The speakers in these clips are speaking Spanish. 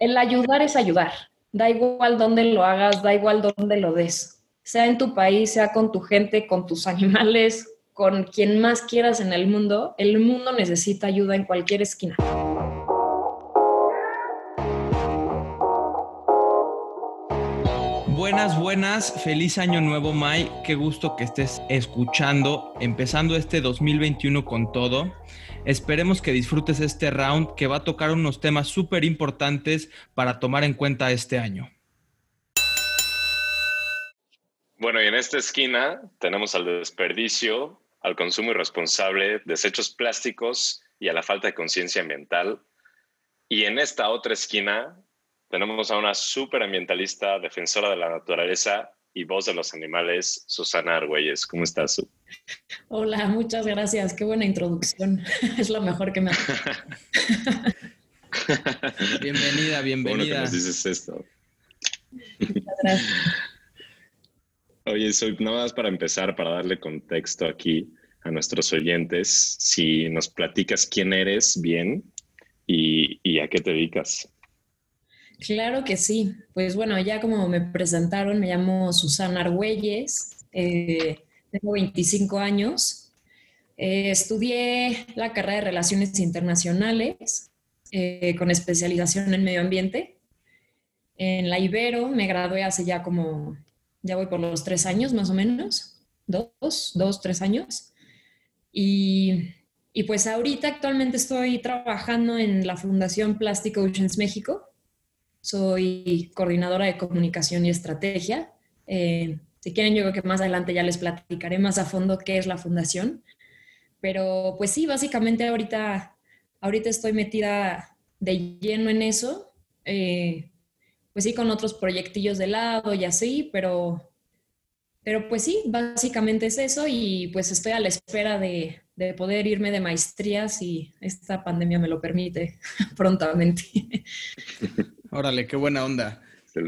el ayudar es ayudar. Da igual dónde lo hagas, da igual dónde lo des. Sea en tu país, sea con tu gente, con tus animales, con quien más quieras en el mundo, el mundo necesita ayuda en cualquier esquina. Buenas, buenas, feliz año nuevo Mai, qué gusto que estés escuchando, empezando este 2021 con todo. Esperemos que disfrutes este round que va a tocar unos temas súper importantes para tomar en cuenta este año. Bueno, y en esta esquina tenemos al desperdicio, al consumo irresponsable, desechos plásticos y a la falta de conciencia ambiental. Y en esta otra esquina tenemos a una súper ambientalista, defensora de la naturaleza y voz de los animales, Susana Argüelles. ¿Cómo estás, Su? Hola, muchas gracias. Qué buena introducción. Es lo mejor que me ha Bienvenida, bienvenida. Bueno que nos dices esto. Muchas gracias. Oye, soy nada más para empezar, para darle contexto aquí a nuestros oyentes, si nos platicas quién eres bien y, y a qué te dedicas. Claro que sí. Pues bueno, ya como me presentaron, me llamo Susana Argüelles, eh, tengo 25 años. Eh, estudié la carrera de Relaciones Internacionales eh, con especialización en medio ambiente. En la Ibero me gradué hace ya como, ya voy por los tres años más o menos, dos, dos, tres años. Y, y pues ahorita actualmente estoy trabajando en la Fundación Plastic Oceans México soy coordinadora de comunicación y estrategia. Eh, si quieren, yo creo que más adelante ya les platicaré más a fondo qué es la fundación. Pero pues sí, básicamente ahorita, ahorita estoy metida de lleno en eso. Eh, pues sí, con otros proyectillos de lado y así, pero, pero pues sí, básicamente es eso y pues estoy a la espera de, de poder irme de maestría si esta pandemia me lo permite prontamente. Órale, qué buena onda.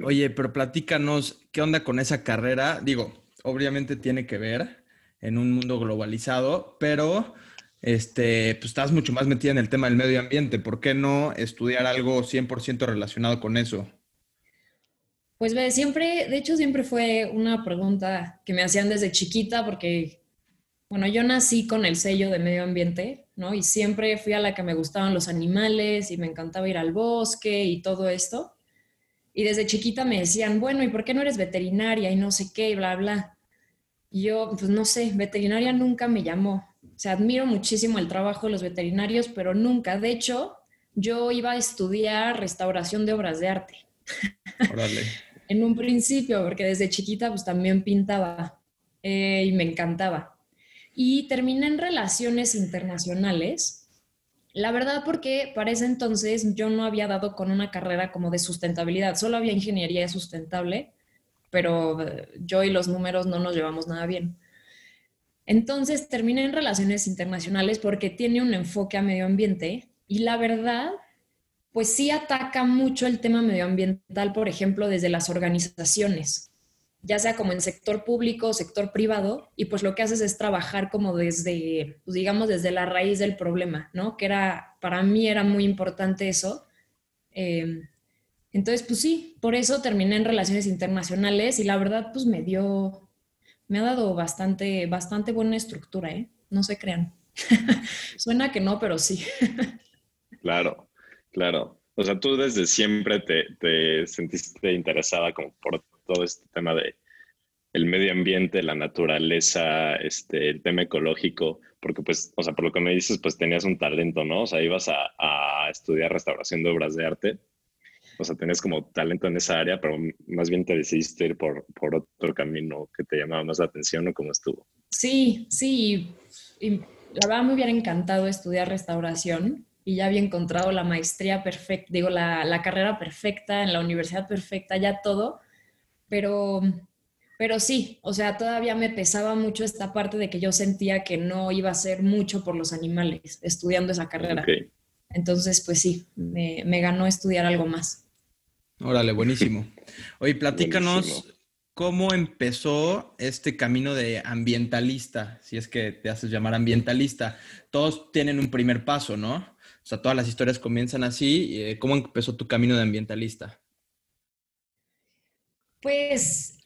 Oye, pero platícanos, ¿qué onda con esa carrera? Digo, obviamente tiene que ver en un mundo globalizado, pero este, pues estás mucho más metida en el tema del medio ambiente. ¿Por qué no estudiar algo 100% relacionado con eso? Pues ve, siempre, de hecho siempre fue una pregunta que me hacían desde chiquita porque, bueno, yo nací con el sello de medio ambiente, ¿no? Y siempre fui a la que me gustaban los animales y me encantaba ir al bosque y todo esto. Y desde chiquita me decían, bueno, ¿y por qué no eres veterinaria y no sé qué y bla, bla? Y yo, pues no sé, veterinaria nunca me llamó. O sea, admiro muchísimo el trabajo de los veterinarios, pero nunca. De hecho, yo iba a estudiar restauración de obras de arte. Órale. en un principio, porque desde chiquita pues también pintaba eh, y me encantaba y terminé en relaciones internacionales. La verdad porque para ese entonces yo no había dado con una carrera como de sustentabilidad, solo había ingeniería sustentable, pero eh, yo y los números no nos llevamos nada bien. Entonces terminé en relaciones internacionales porque tiene un enfoque a medio ambiente y la verdad, pues sí ataca mucho el tema medioambiental, por ejemplo, desde las organizaciones ya sea como en sector público, sector privado, y pues lo que haces es trabajar como desde, pues digamos, desde la raíz del problema, ¿no? Que era, para mí era muy importante eso. Em, entonces, pues sí, por eso terminé en relaciones internacionales y la verdad, pues me dio, me ha dado bastante, bastante buena estructura, ¿eh? No se crean. Suena que no, pero sí. claro, claro. O sea, tú desde siempre te, te sentiste interesada como por todo este tema de el medio ambiente, la naturaleza, este, el tema ecológico, porque pues, o sea, por lo que me dices, pues tenías un talento, ¿no? O sea, ibas a, estudiar restauración de obras de arte, o sea, tenías como talento en esa área, pero más bien te decidiste ir por, por otro camino que te llamaba más la atención o cómo estuvo. Sí, sí, y la verdad me hubiera encantado estudiar restauración y ya había encontrado la maestría perfecta, digo, la, la carrera perfecta, en la universidad perfecta, ya todo pero, pero sí, o sea, todavía me pesaba mucho esta parte de que yo sentía que no iba a ser mucho por los animales estudiando esa carrera. Entonces, pues sí, me, ganó estudiar algo más. Órale, buenísimo. Oye, platícanos cómo empezó este camino de ambientalista, si es que te haces llamar ambientalista. Todos tienen un primer paso, ¿no? o sea, todas las historias comienzan así. Eh, ¿Cómo empezó tu camino de ambientalista? Pues,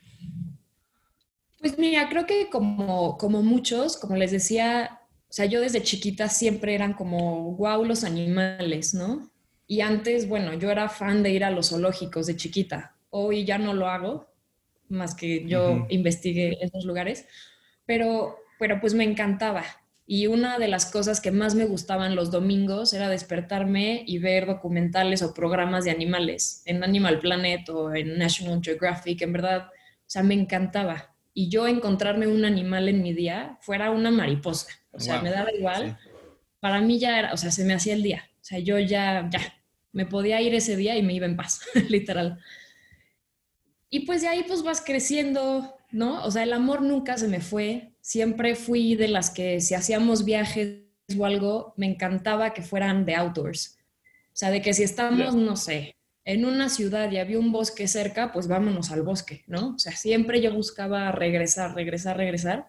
pues mira, creo que como, como muchos, como les decía, o sea, yo desde chiquita siempre eran como, wow, los animales, ¿no? Y antes, bueno, yo era fan de ir a los zoológicos de chiquita. Hoy ya no lo hago, más que yo investigué esos lugares, pero, pero pues me encantaba. Y una de las cosas que más me gustaban los domingos era despertarme y ver documentales o programas de animales en Animal Planet o en National Geographic. En verdad, o sea, me encantaba. Y yo encontrarme un animal en mi día fuera una mariposa. O sea, me daba igual. Para mí ya era, o sea, se me hacía el día. O sea, yo ya, ya, me podía ir ese día y me iba en paz, literal. Y pues de ahí pues vas creciendo, ¿no? O sea, el amor nunca se me fue. Siempre fui de las que si hacíamos viajes o algo, me encantaba que fueran de outdoors. O sea, de que si estamos, no sé, en una ciudad y había un bosque cerca, pues vámonos al bosque, ¿no? O sea, siempre yo buscaba regresar, regresar, regresar.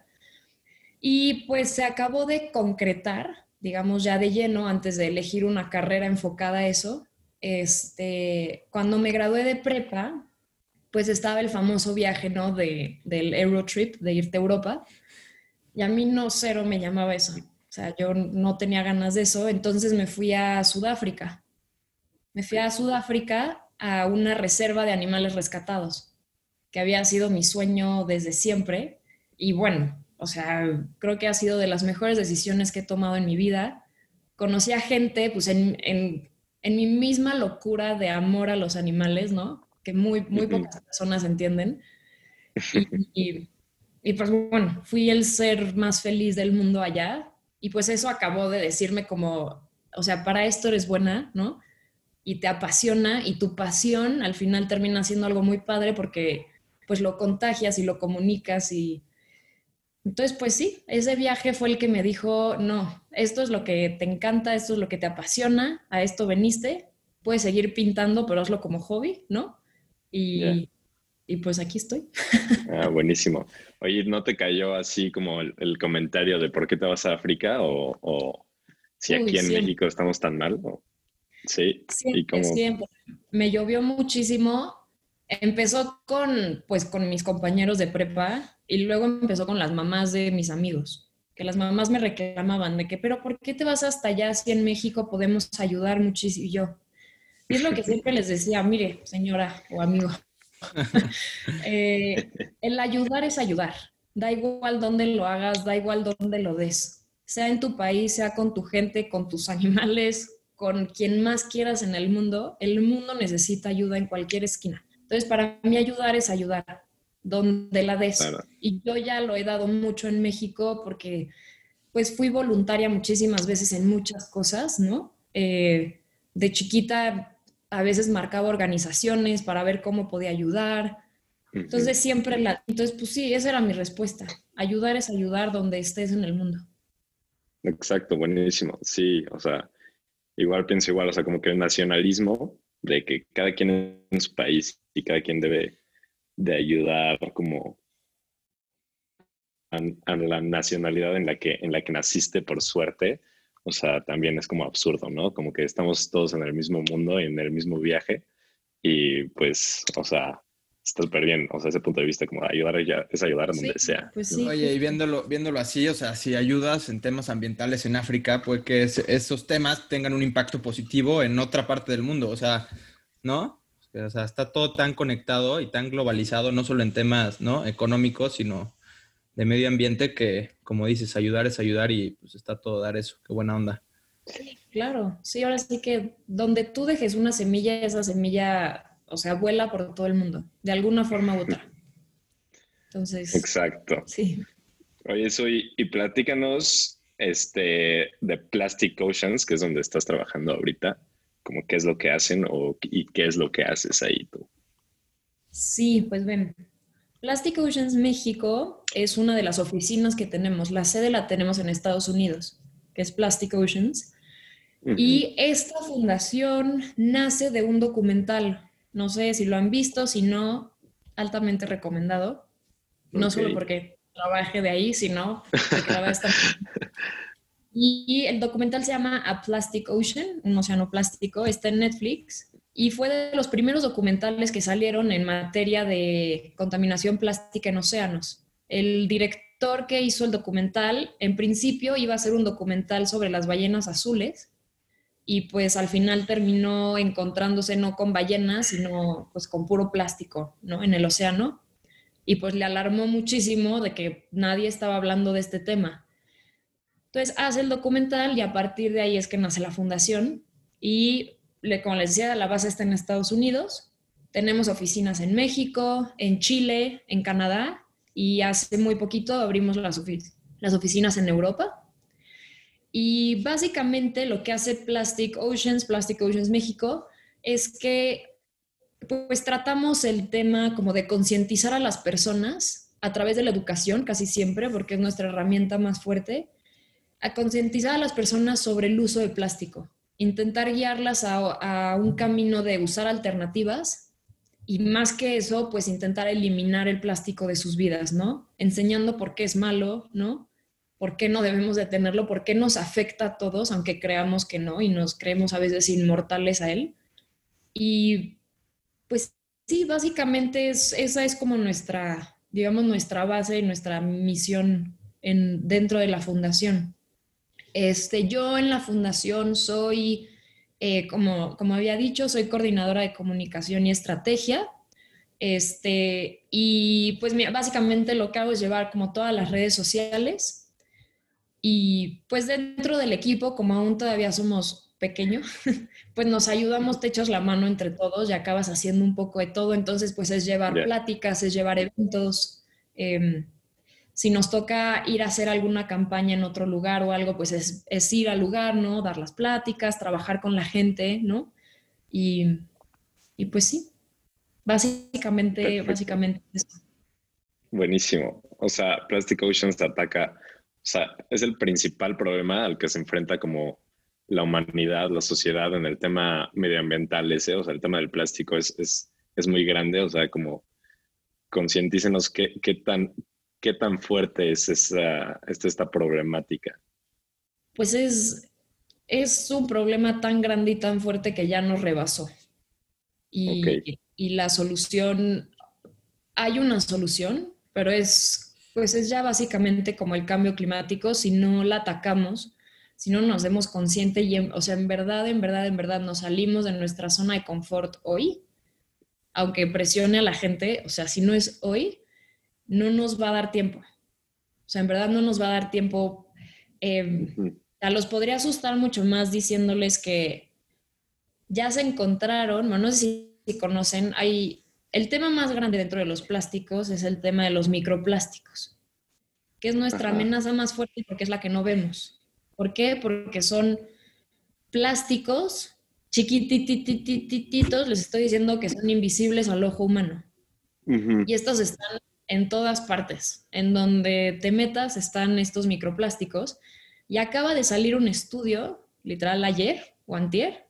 Y pues se acabó de concretar, digamos, ya de lleno, antes de elegir una carrera enfocada a eso. Este, cuando me gradué de prepa, pues estaba el famoso viaje, ¿no? De, del Eurotrip, de irte a Europa. Y a mí no cero me llamaba eso. O sea, yo no tenía ganas de eso. Entonces me fui a Sudáfrica. Me fui a Sudáfrica a una reserva de animales rescatados, que había sido mi sueño desde siempre. Y bueno, o sea, creo que ha sido de las mejores decisiones que he tomado en mi vida. Conocí a gente, pues en, en, en mi misma locura de amor a los animales, ¿no? que muy, muy pocas personas entienden. Y, y, pues bueno, fui el ser más feliz del mundo allá y pues eso acabó de decirme como, o sea, para esto eres buena, ¿no? Y te apasiona y tu pasión al final termina siendo algo muy padre porque pues lo contagias y lo comunicas y entonces pues sí, ese viaje fue el que me dijo, no, esto es lo que te encanta, esto es lo que te apasiona, a esto veniste, puedes seguir pintando, pero hazlo como hobby, ¿no? Y, y pues aquí estoy. Ah, buenísimo. Oye, ¿no te cayó así como el, comentario de por qué te vas a África o, si aquí en México estamos tan mal? Sí, siempre, siempre. Me llovió muchísimo. Empezó con, pues, con mis compañeros de prepa y luego empezó con las mamás de mis amigos, que las mamás me reclamaban de que, pero ¿por qué te vas hasta allá si en México podemos ayudar muchísimo? Y yo, y es lo que siempre les decía, mire, señora o amigo, eh, el ayudar es ayudar. Da igual dónde lo hagas, da igual dónde lo des. Sea en tu país, sea con tu gente, con tus animales, con quien más quieras en el mundo, el mundo necesita ayuda en cualquier esquina. Entonces, para mí ayudar es ayudar, donde la des. Y yo ya lo he dado mucho en México porque pues fui voluntaria muchísimas veces en muchas cosas, ¿no? Eh, de chiquita a veces marcaba organizaciones para ver cómo podía ayudar. Entonces siempre la... Entonces, pues sí, esa era mi respuesta. Ayudar es ayudar donde estés en el mundo. Exacto, buenísimo. Sí, o sea, igual pienso igual, o sea, como que el nacionalismo de que cada quien en su país y cada quien debe de ayudar como a, a, la nacionalidad en la que en la que naciste por suerte o sea, también es como absurdo, ¿no? Como que estamos todos en el mismo mundo, en el mismo viaje y pues, o sea, está súper bien, o sea, ese punto de vista como ayudar es ayudar donde sea. Pues sí, Oye, y viéndolo, viéndolo así, o sea, si ayudas en temas ambientales en África, puede que esos temas tengan un impacto positivo en otra parte del mundo, o sea, ¿no? O sea, está todo tan conectado y tan globalizado, no solo en temas, ¿no? Económicos, sino de medio ambiente que, como dices, ayudar es ayudar y pues está todo dar eso. Qué buena onda. Sí, claro. Sí, ahora sí que donde tú dejes una semilla, esa semilla, o sea, vuela por todo el mundo, de alguna forma u otra. Entonces. Exacto. Sí. Oye, soy, y platícanos este, de Plastic Oceans, que es donde estás trabajando ahorita, como qué es lo que hacen o, y qué es lo que haces ahí tú. Sí, pues ven, Plastic Oceans México es una de las oficinas que tenemos. La sede la tenemos en Estados Unidos, que es Plastic Oceans. Y esta fundación nace de un documental. No sé si lo han visto, si no, altamente recomendado. No solo porque trabaje de ahí, sino porque la Y el documental se llama A Plastic Ocean, un océano plástico, está en Netflix y fue de los primeros documentales que salieron en materia de contaminación plástica en océanos. El director que hizo el documental, en principio iba a ser un documental sobre las ballenas azules y pues al final terminó encontrándose no con ballenas, sino pues con puro plástico, ¿no? En el océano. Y pues le alarmó muchísimo de que nadie estaba hablando de este tema. Entonces hace el documental y a partir de ahí es que nace la fundación y, como les decía, la base está en Estados Unidos. Tenemos oficinas en México, en Chile, en Canadá y hace muy poquito abrimos las, las oficinas en Europa. Y básicamente lo que hace Plastic Oceans, Plastic Oceans México, es que pues tratamos el tema como de concientizar a las personas a través de la educación, casi siempre, porque es nuestra herramienta más fuerte, a concientizar a las personas sobre el uso del plástico, intentar guiarlas a, un camino de usar alternativas y más que eso, pues intentar eliminar el plástico de sus vidas, ¿no? Enseñando por qué es malo, ¿no? ¿Por qué no debemos de tenerlo? ¿Por qué nos afecta a todos, aunque creamos que no y nos creemos a veces inmortales a él? Y pues sí, básicamente esa es como nuestra, digamos, nuestra base y nuestra misión en, dentro de la fundación. Este, yo en la fundación soy, eh, como, como había dicho, soy coordinadora de comunicación y estrategia. Este, y pues básicamente lo que hago es llevar como todas las redes sociales. Y pues dentro del equipo, como aún todavía somos pequeños, pues nos ayudamos, te echas la mano entre todos y acabas haciendo un poco de todo. Entonces, pues es llevar pláticas, es llevar eventos. Eh, si nos toca ir a hacer alguna campaña en otro lugar o algo, pues es, ir al lugar, ¿no? Dar las pláticas, trabajar con la gente, ¿no? Y, pues sí, básicamente, básicamente eso. Buenísimo. O sea, Plastic Oceans ataca, o sea, es el principal problema al que se enfrenta como la humanidad, la sociedad en el tema medioambiental ese, o sea, el tema del plástico es, es, muy grande, o sea, como concientícenos qué, qué tan ¿Qué tan fuerte es esta, esta problemática? Pues es, es un problema tan grande y tan fuerte que ya nos rebasó. Y, y la solución, hay una solución, pero es, pues es ya básicamente como el cambio climático, si no la atacamos, si no nos hacemos consciente y, o sea, en verdad, en verdad, en verdad nos salimos de nuestra zona de confort hoy, aunque presione a la gente, o sea, si no es hoy, no nos va a dar tiempo. O sea, en verdad no nos va a dar tiempo. Eh, los podría asustar mucho más diciéndoles que ya se encontraron, bueno, no sé si conocen, hay el tema más grande dentro de los plásticos es el tema de los microplásticos, que es nuestra amenaza más fuerte porque es la que no vemos. ¿Por qué? Porque son plásticos chiquitititititos, les estoy diciendo que son invisibles al ojo humano. Y estos están en todas partes. En donde te metas están estos microplásticos. Y acaba de salir un estudio, literal ayer o antier,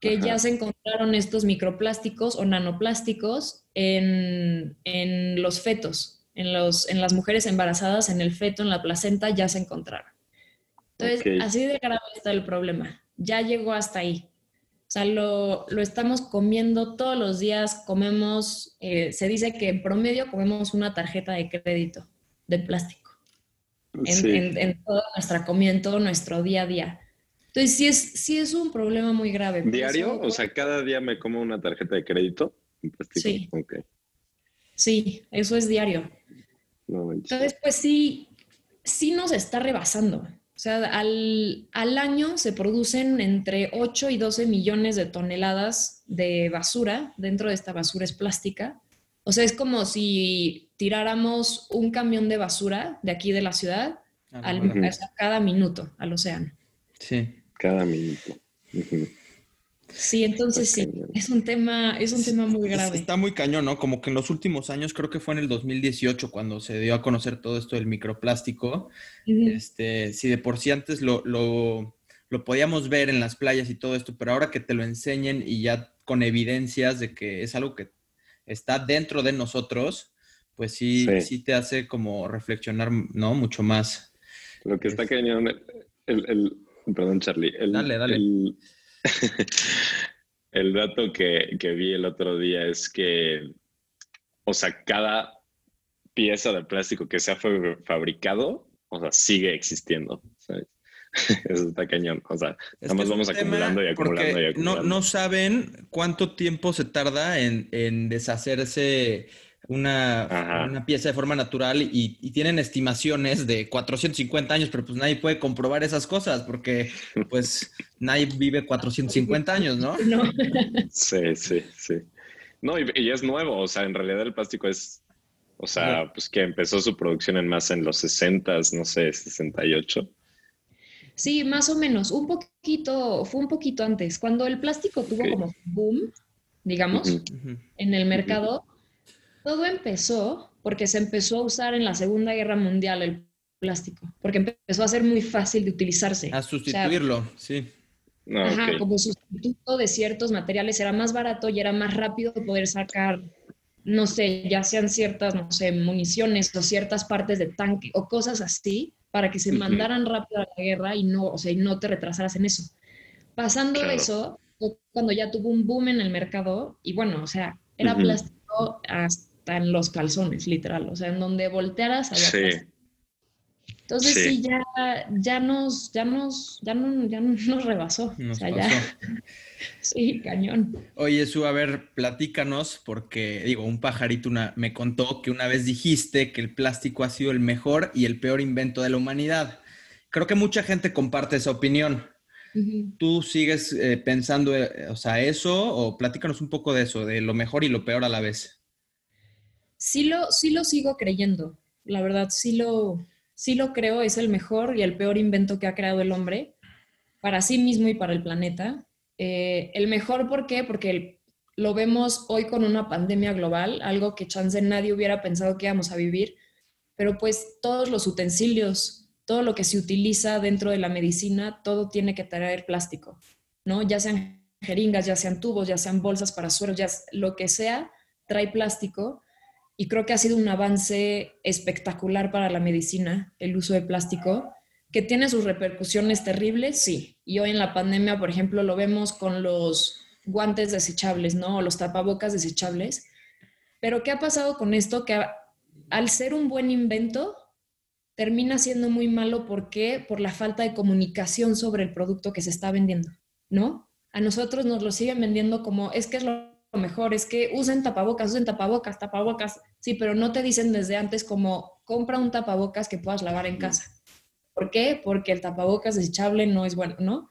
que ya se encontraron estos microplásticos o nanoplásticos en, los fetos, en, los, en las mujeres embarazadas, en el feto, en la placenta, ya se encontraron. Entonces, así de grave está el problema. Ya llegó hasta ahí. O sea, lo, estamos comiendo todos los días, comemos, eh, se dice que en promedio comemos una tarjeta de crédito de plástico en, toda nuestra comida, en todo nuestro día a día. Entonces, sí es, sí es un problema muy grave. ¿Diario? o sea, cada día me como una tarjeta de crédito en plástico. Sí. Sí, eso es diario. Entonces, pues sí, sí nos está rebasando. O sea, al, año se producen entre 8 y 12 millones de toneladas de basura. Dentro de esta basura es plástica. O sea, es como si tiráramos un camión de basura de aquí de la ciudad al, cada minuto al océano. Sí. Cada minuto. Sí, entonces sí, es un tema, es un tema muy grave. Está muy cañón, ¿no? Como que en los últimos años, creo que fue en el 2018 cuando se dio a conocer todo esto del microplástico. este, si de por sí antes lo, lo, lo, podíamos ver en las playas y todo esto, pero ahora que te lo enseñen y ya con evidencias de que es algo que está dentro de nosotros, pues sí, sí, te hace como reflexionar, ¿no? Mucho más. Lo que está cañón el, perdón, Charlie. El, dale, dale. El, dato que, que vi el otro día es que, o sea, cada pieza de plástico que se ha fabricado, o sea, sigue existiendo. ¿sabes? Eso está cañón. O sea, estamos vamos acumulando y acumulando y acumulando. No, no saben cuánto tiempo se tarda en, en deshacerse una, una, pieza de forma natural y, y, tienen estimaciones de 450 años, pero pues nadie puede comprobar esas cosas porque pues nadie vive 450 años, ¿no? No. Sí, sí, sí. No, y, y, es nuevo, o sea, en realidad el plástico es, o sea, pues que empezó su producción en más en los 60, no sé, 68. Sí, más o menos, un poquito, fue un poquito antes, cuando el plástico tuvo como boom, digamos, en el mercado, todo empezó porque se empezó a usar en la Segunda Guerra Mundial el plástico, porque empezó a ser muy fácil de utilizarse. A sustituirlo, sí. Ajá, como sustituto de ciertos materiales era más barato y era más rápido poder sacar, no sé, ya sean ciertas, no sé, municiones o ciertas partes de tanque o cosas así, para que se mandaran rápido a la guerra y no, o sea, y no te retrasaras en eso. Pasando eso, cuando ya tuvo un boom en el mercado, y bueno, o sea, era plástico hasta en los calzones, literal, o sea, en donde voltearas había sí. Entonces sí. ya, ya nos, ya nos, ya no, ya nos rebasó. o sea, ya. Sí, cañón. Oye, Su, a ver, platícanos, porque digo, un pajarito una, me contó que una vez dijiste que el plástico ha sido el mejor y el peor invento de la humanidad. Creo que mucha gente comparte esa opinión. ¿Tú sigues eh, pensando, eh, o sea, eso, o platícanos un poco de eso, de lo mejor y lo peor a la vez? Sí lo, sí lo sigo creyendo, la verdad, sí lo, sí lo creo, es el mejor y el peor invento que ha creado el hombre para sí mismo y para el planeta. Eh, el mejor, ¿por qué? Porque lo vemos hoy con una pandemia global, algo que chance nadie hubiera pensado que íbamos a vivir, pero pues todos los utensilios, todo lo que se utiliza dentro de la medicina, todo tiene que traer plástico, ¿no? Ya sean jeringas, ya sean tubos, ya sean bolsas para sueros, ya lo que sea, trae plástico. Y creo que ha sido un avance espectacular para la medicina el uso de plástico que tiene sus repercusiones terribles, sí. Y hoy en la pandemia, por ejemplo, lo vemos con los guantes desechables, ¿no? O los tapabocas desechables. Pero ¿qué ha pasado con esto? Que al ser un buen invento, termina siendo muy malo. ¿Por qué? Por la falta de comunicación sobre el producto que se está vendiendo, ¿no? A nosotros nos lo siguen vendiendo como, es que es lo mejor, es que usen tapabocas, usen tapabocas, tapabocas. Sí, pero no te dicen desde antes como, compra un tapabocas que puedas lavar en casa ¿Por qué? Porque el tapabocas desechable no es bueno, ¿no?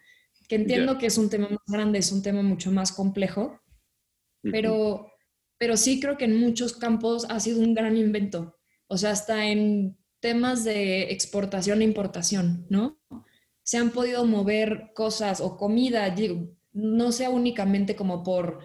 Que entiendo que es un tema más grande, es un tema mucho más complejo, pero, pero sí creo que en muchos campos ha sido un gran invento. O sea, hasta en temas de exportación e importación, ¿no? Se han podido mover cosas o comida, no sea únicamente como por,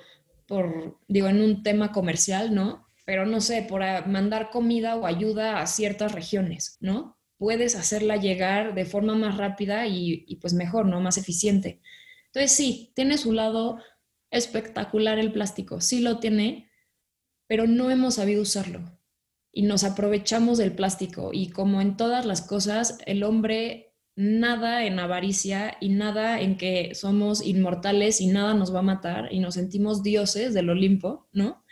por, digo, en un tema comercial, ¿no? Pero no sé, por mandar comida o ayuda a ciertas regiones, ¿no? puedes hacerla llegar de forma más rápida y, pues mejor, ¿no? Más eficiente. Entonces sí, tiene su lado espectacular el plástico, sí lo tiene, pero no hemos sabido usarlo y nos aprovechamos del plástico y como en todas las cosas, el hombre nada en avaricia y nada en que somos inmortales y nada nos va a matar y nos sentimos dioses del Olimpo, ¿no?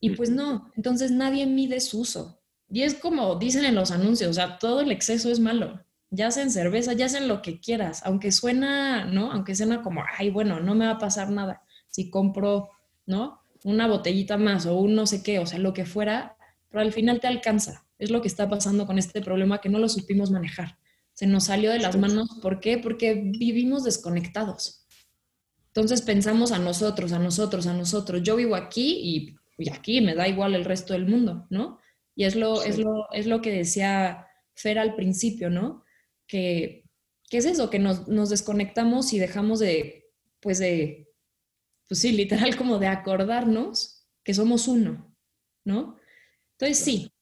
Y pues no, entonces nadie mide su uso. Y es como dicen en los anuncios, o sea, todo el exceso es malo. Ya en cerveza, ya en lo que quieras, aunque suena, ¿no? Aunque suena como, ay, bueno, no me va a pasar nada si compro, ¿no? Una botellita más o un no sé qué, o sea, lo que fuera, pero al final te alcanza. Es lo que está pasando con este problema que no lo supimos manejar. Se nos salió de las manos. ¿Por qué? Porque vivimos desconectados. Entonces pensamos a nosotros, a nosotros, a nosotros. Yo vivo aquí y, y aquí me da igual el resto del mundo, ¿no? Y es lo, es lo, es lo que decía Fer al principio, ¿no? Que, es eso, que nos, nos, desconectamos y dejamos de, pues de, pues sí, literal como de acordarnos que somos uno, ¿no? Entonces sí,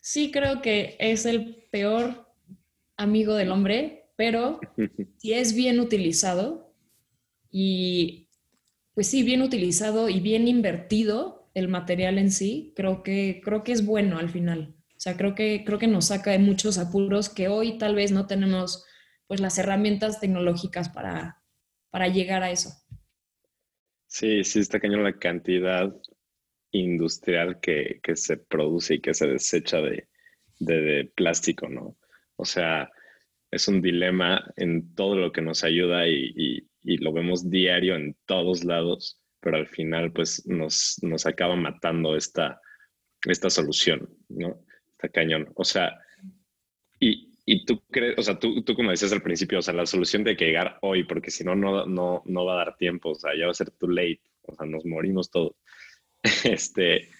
sí creo que es el peor amigo del hombre, pero si es bien utilizado y, pues sí, bien utilizado y bien invertido, el material en sí, creo que, creo que es bueno al final. O sea, creo que, creo que nos saca de muchos apuros que hoy tal vez no tenemos pues las herramientas tecnológicas para, para llegar a eso. Sí, sí, está cañón la cantidad industrial que, se produce y que se desecha de, plástico, ¿no? O sea, es un dilema en todo lo que nos ayuda y, lo vemos diario en todos lados, pero al final pues nos, nos acaba matando esta, esta solución, ¿no? Está cañón. O sea, y, y tú crees, o sea, tú, tú como decías al principio, o sea, la solución de que llegar hoy, porque si no, no, no va a dar tiempo, o sea, ya va a ser too late, o sea, nos morimos todos. Este,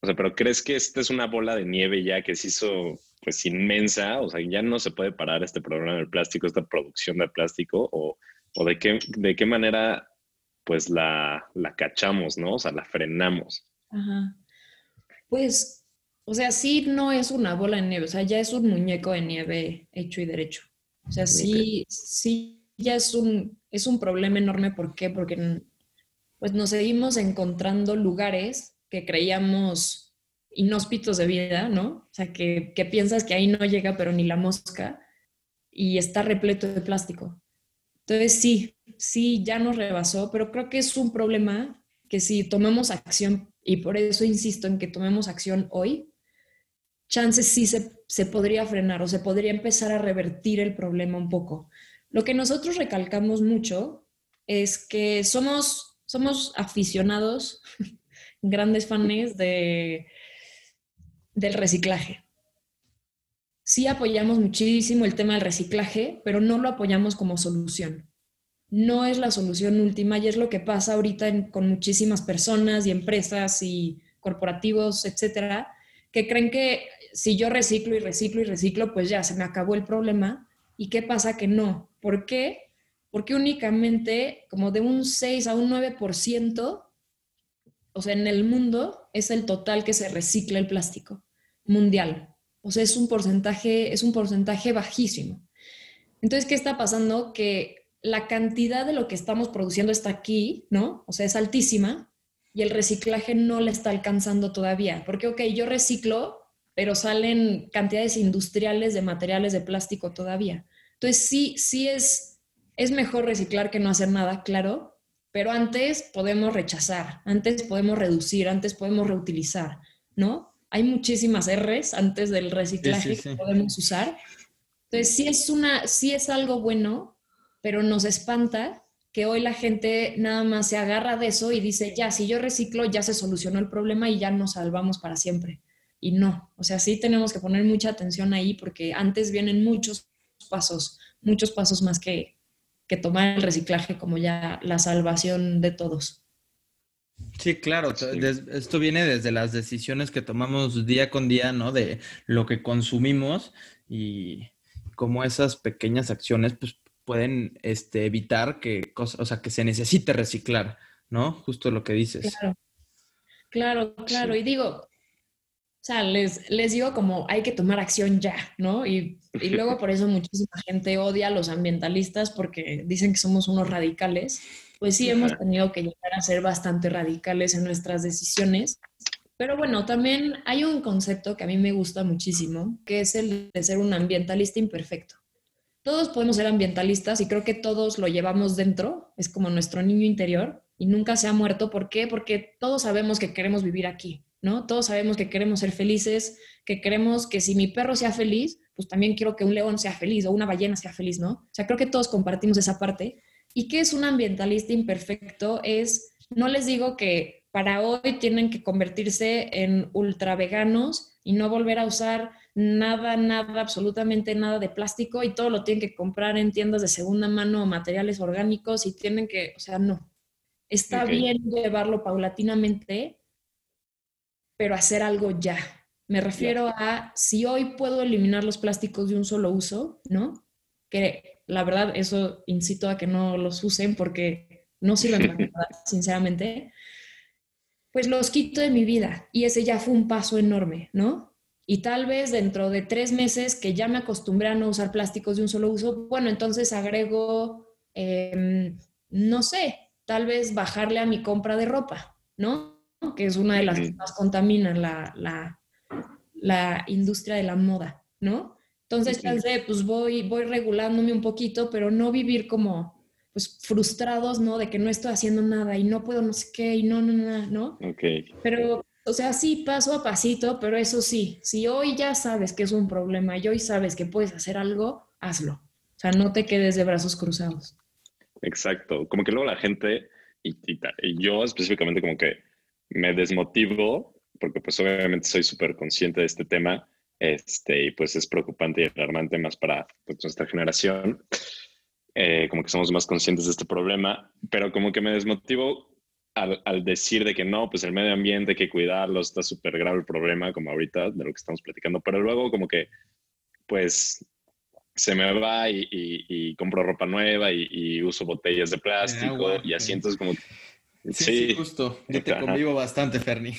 o sea, pero ¿crees que esta es una bola de nieve ya que se hizo pues inmensa? O sea, ya no se puede parar este problema del plástico, esta producción de plástico, o, o de, qué, de qué manera pues la, la cachamos, ¿no? O sea, la frenamos. Ajá. Pues, o sea, sí no es una bola de nieve, o sea, ya es un muñeco de nieve hecho y derecho. O sea, sí, sí, ya es un, es un problema enorme. ¿Por qué? Porque pues nos seguimos encontrando lugares que creíamos inhóspitos de vida, ¿no? O sea, que, piensas que ahí no llega, pero ni la mosca, y está repleto de plástico. Entonces, sí, sí, ya nos rebasó, pero creo que es un problema que si tomamos acción, y por eso insisto en que tomemos acción hoy, chances sí se, se podría frenar o se podría empezar a revertir el problema un poco. Lo que nosotros recalcamos mucho es que somos somos aficionados, grandes fans de, del reciclaje. Sí apoyamos muchísimo el tema del reciclaje, pero no lo apoyamos como solución. No es la solución última y es lo que pasa ahorita con muchísimas personas y empresas y corporativos, etcétera, que creen que si yo reciclo y reciclo y reciclo, pues ya se me acabó el problema. ¿Y qué pasa que no? ¿Por qué? porque únicamente como de un 6 a un 9%, o sea, en el mundo es el total que se recicla el plástico mundial. O sea, es un porcentaje, es un porcentaje bajísimo. Entonces, ¿qué está pasando? Que la cantidad de lo que estamos produciendo está aquí, ¿no? O sea, es altísima y el reciclaje no le está alcanzando todavía. Porque, ok, yo reciclo, pero salen cantidades industriales de materiales de plástico todavía. Entonces, sí, sí es es mejor reciclar que no hacer nada, claro, pero antes podemos rechazar, antes podemos reducir, antes podemos reutilizar, ¿no? Hay muchísimas R's antes del reciclaje que podemos usar. Entonces, sí es, una, sí es algo bueno, pero nos espanta que hoy la gente nada más se agarra de eso y dice, ya, si yo reciclo, ya se solucionó el problema y ya nos salvamos para siempre. Y no, o sea, sí tenemos que poner mucha atención ahí porque antes vienen muchos pasos, muchos pasos más que, que tomar el reciclaje como ya la salvación de todos. Sí, claro, esto viene desde las decisiones que tomamos día con día, ¿no? De lo que consumimos y cómo esas pequeñas acciones pues, pueden este, evitar que, o sea, que se necesite reciclar, ¿no? Justo lo que dices. Claro, claro, claro. Y digo, o sea, les, les digo como hay que tomar acción ya, ¿no? Y, y, luego por eso muchísima gente odia a los ambientalistas porque dicen que somos unos radicales. Pues sí, hemos tenido que llegar a ser bastante radicales en nuestras decisiones. Pero bueno, también hay un concepto que a mí me gusta muchísimo, que es el de ser un ambientalista imperfecto. Todos podemos ser ambientalistas y creo que todos lo llevamos dentro, es como nuestro niño interior y nunca se ha muerto. ¿Por qué? Porque todos sabemos que queremos vivir aquí ¿no? Todos sabemos que queremos ser felices, que queremos que si mi perro sea feliz, pues también quiero que un león sea feliz o una ballena sea feliz, ¿no? O sea, creo que todos compartimos esa parte. ¿Y qué es un ambientalista imperfecto? Es, no les digo que para hoy tienen que convertirse en ultra veganos y no volver a usar nada, nada, absolutamente nada de plástico y todo lo tienen que comprar en tiendas de segunda mano o materiales orgánicos y tienen que, o sea, no. Está bien llevarlo paulatinamente, pero hacer algo ya. Me refiero a si hoy puedo eliminar los plásticos de un solo uso, ¿no? Que la verdad eso incito a que no los usen porque no sirven para nada, sinceramente. Pues los quito de mi vida y ese ya fue un paso enorme, ¿no? Y tal vez dentro de tres meses que ya me acostumbré a no usar plásticos de un solo uso, bueno, entonces agrego, em, no sé, tal vez bajarle a mi compra de ropa, ¿no? Que es una de las que más contaminan la, la, industria de la moda, ¿no? Entonces, pensé, pues voy, voy regulándome un poquito, pero no vivir como, pues, frustrados, ¿no? De que no estoy haciendo nada y no puedo no sé qué y no, no, no, ¿no? Ok. Pero, o sea, sí, paso a pasito, pero eso sí, si hoy ya sabes que es un problema y hoy sabes que puedes hacer algo, hazlo. O sea, no te quedes de brazos cruzados. Exacto. Como que luego la gente, y, y yo específicamente como que me desmotivo, porque pues obviamente soy súper consciente de este tema, este, y pues es preocupante y alarmante más para pues, nuestra generación. Eh, como que somos más conscientes de este problema, pero como que me desmotivo al, al, decir de que no, pues el medio ambiente hay que cuidarlo, está súper grave el problema, como ahorita de lo que estamos platicando, pero luego como que pues se me va y, y, compro ropa nueva y, uso botellas de plástico y así, entonces como... Sí, sí, justo. Yo te convivo bastante, Fernie.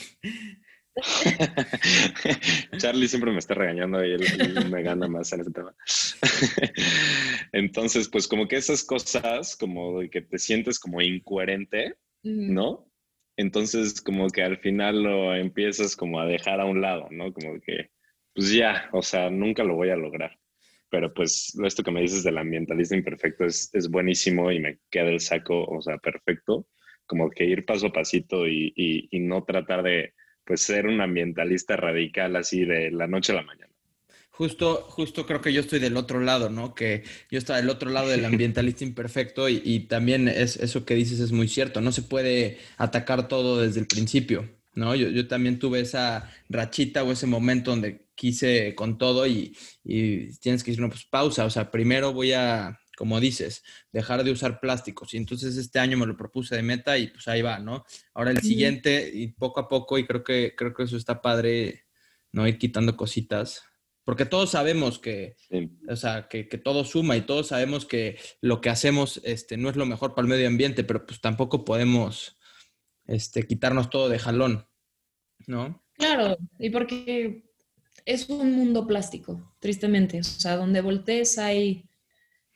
Charlie siempre me está regañando y él, me gana más en ese tema. Entonces, pues como que esas cosas, como de que te sientes como incoherente, ¿no? Entonces, como que al final lo empiezas como a dejar a un lado, ¿no? Como que, pues ya, o sea, nunca lo voy a lograr. Pero pues esto que me dices del ambientalista imperfecto es, es buenísimo y me queda el saco, o sea, perfecto. Como que ir paso a pasito y, y no tratar de pues ser un ambientalista radical así de la noche a la mañana. Justo, justo creo que yo estoy del otro lado, ¿no? Que yo estoy del otro lado del ambientalista imperfecto y, también es, eso que dices es muy cierto. No se puede atacar todo desde el principio, ¿no? Yo, yo también tuve esa rachita o ese momento donde quise con todo y, y tienes que decir, no, pues pausa. O sea, primero voy a como dices, dejar de usar plásticos. Y entonces este año me lo propuse de meta y pues ahí va, ¿no? Ahora el siguiente y poco a poco, y creo que, creo que eso está padre, ¿no? Ir quitando cositas. Porque todos sabemos que, o sea, que, todo suma y todos sabemos que lo que hacemos este, no es lo mejor para el medio ambiente, pero pues tampoco podemos este, quitarnos todo de jalón, ¿no? Claro, y porque es un mundo plástico, tristemente. O sea, donde voltees hay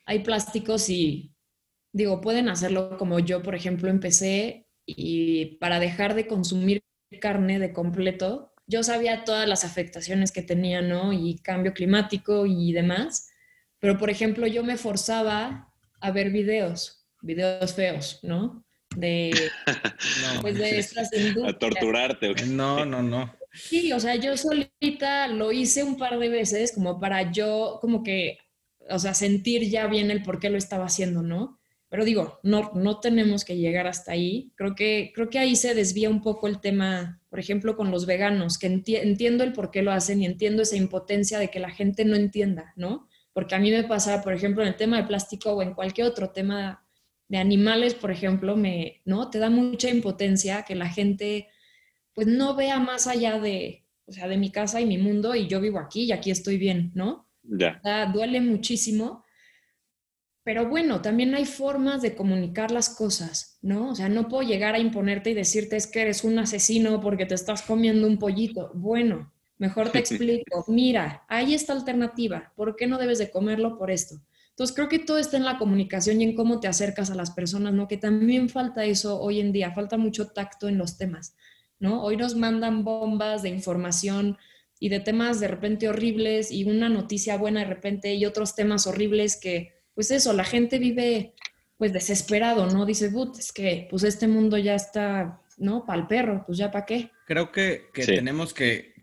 hay plásticos y digo, pueden hacerlo como yo, por ejemplo, empecé y para dejar de consumir carne de completo, yo sabía todas las afectaciones que tenía, ¿no? Y cambio climático y demás, pero por ejemplo, yo me forzaba a ver videos, videos feos, ¿no? De, pues de estas A torturarte. No, no, no. Sí, o sea, yo solita lo hice un par de veces como para yo como que o sea, sentir ya bien el por qué lo estaba haciendo, ¿no? Pero digo, no, no tenemos que llegar hasta ahí. Creo que, creo que ahí se desvía un poco el tema, por ejemplo, con los veganos, que entiendo el por qué lo hacen y entiendo esa impotencia de que la gente no entienda, ¿no? Porque a mí me pasa, por ejemplo, en el tema de plástico o en cualquier otro tema de animales, por ejemplo, me, ¿no? Te da mucha impotencia que la gente, pues, no vea más allá de, o sea, de mi casa y mi mundo y yo vivo aquí y aquí estoy bien, ¿no? Duele muchísimo. Pero bueno, también hay formas de comunicar las cosas, ¿no? O sea, no puedo llegar a imponerte y decirte es que eres un asesino porque te estás comiendo un pollito. Bueno, mejor te explico. Mira, hay esta alternativa. ¿Por qué no debes de comerlo por esto? Entonces, creo que todo está en la comunicación y en cómo te acercas a las personas, ¿no? Que también falta eso hoy en día, falta mucho tacto en los temas, ¿no? Hoy nos mandan bombas de información y de temas de repente horribles y una noticia buena de repente y otros temas horribles que, pues eso, la gente vive pues desesperado, ¿no? Dice, but, es que pues este mundo ya está, ¿no? Para el perro, pues ya para qué. Creo que, tenemos que,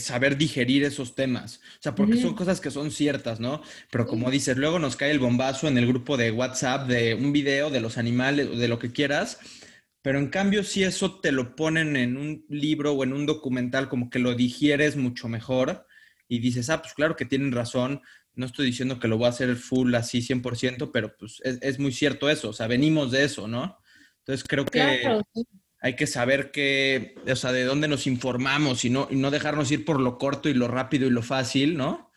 saber digerir esos temas, o sea, porque son cosas que son ciertas, ¿no? Pero como dices, luego nos cae el bombazo en el grupo de WhatsApp de un video de los animales, de lo que quieras, pero en cambio, si eso te lo ponen en un libro o en un documental, como que lo digieres mucho mejor y dices, ah, pues claro que tienen razón, no estoy diciendo que lo voy a hacer full así 100%, pero pues es, muy cierto eso, o sea, venimos de eso, ¿no? Entonces creo que hay que saber que, o sea, de dónde nos informamos y no, y no dejarnos ir por lo corto y lo rápido y lo fácil, ¿no?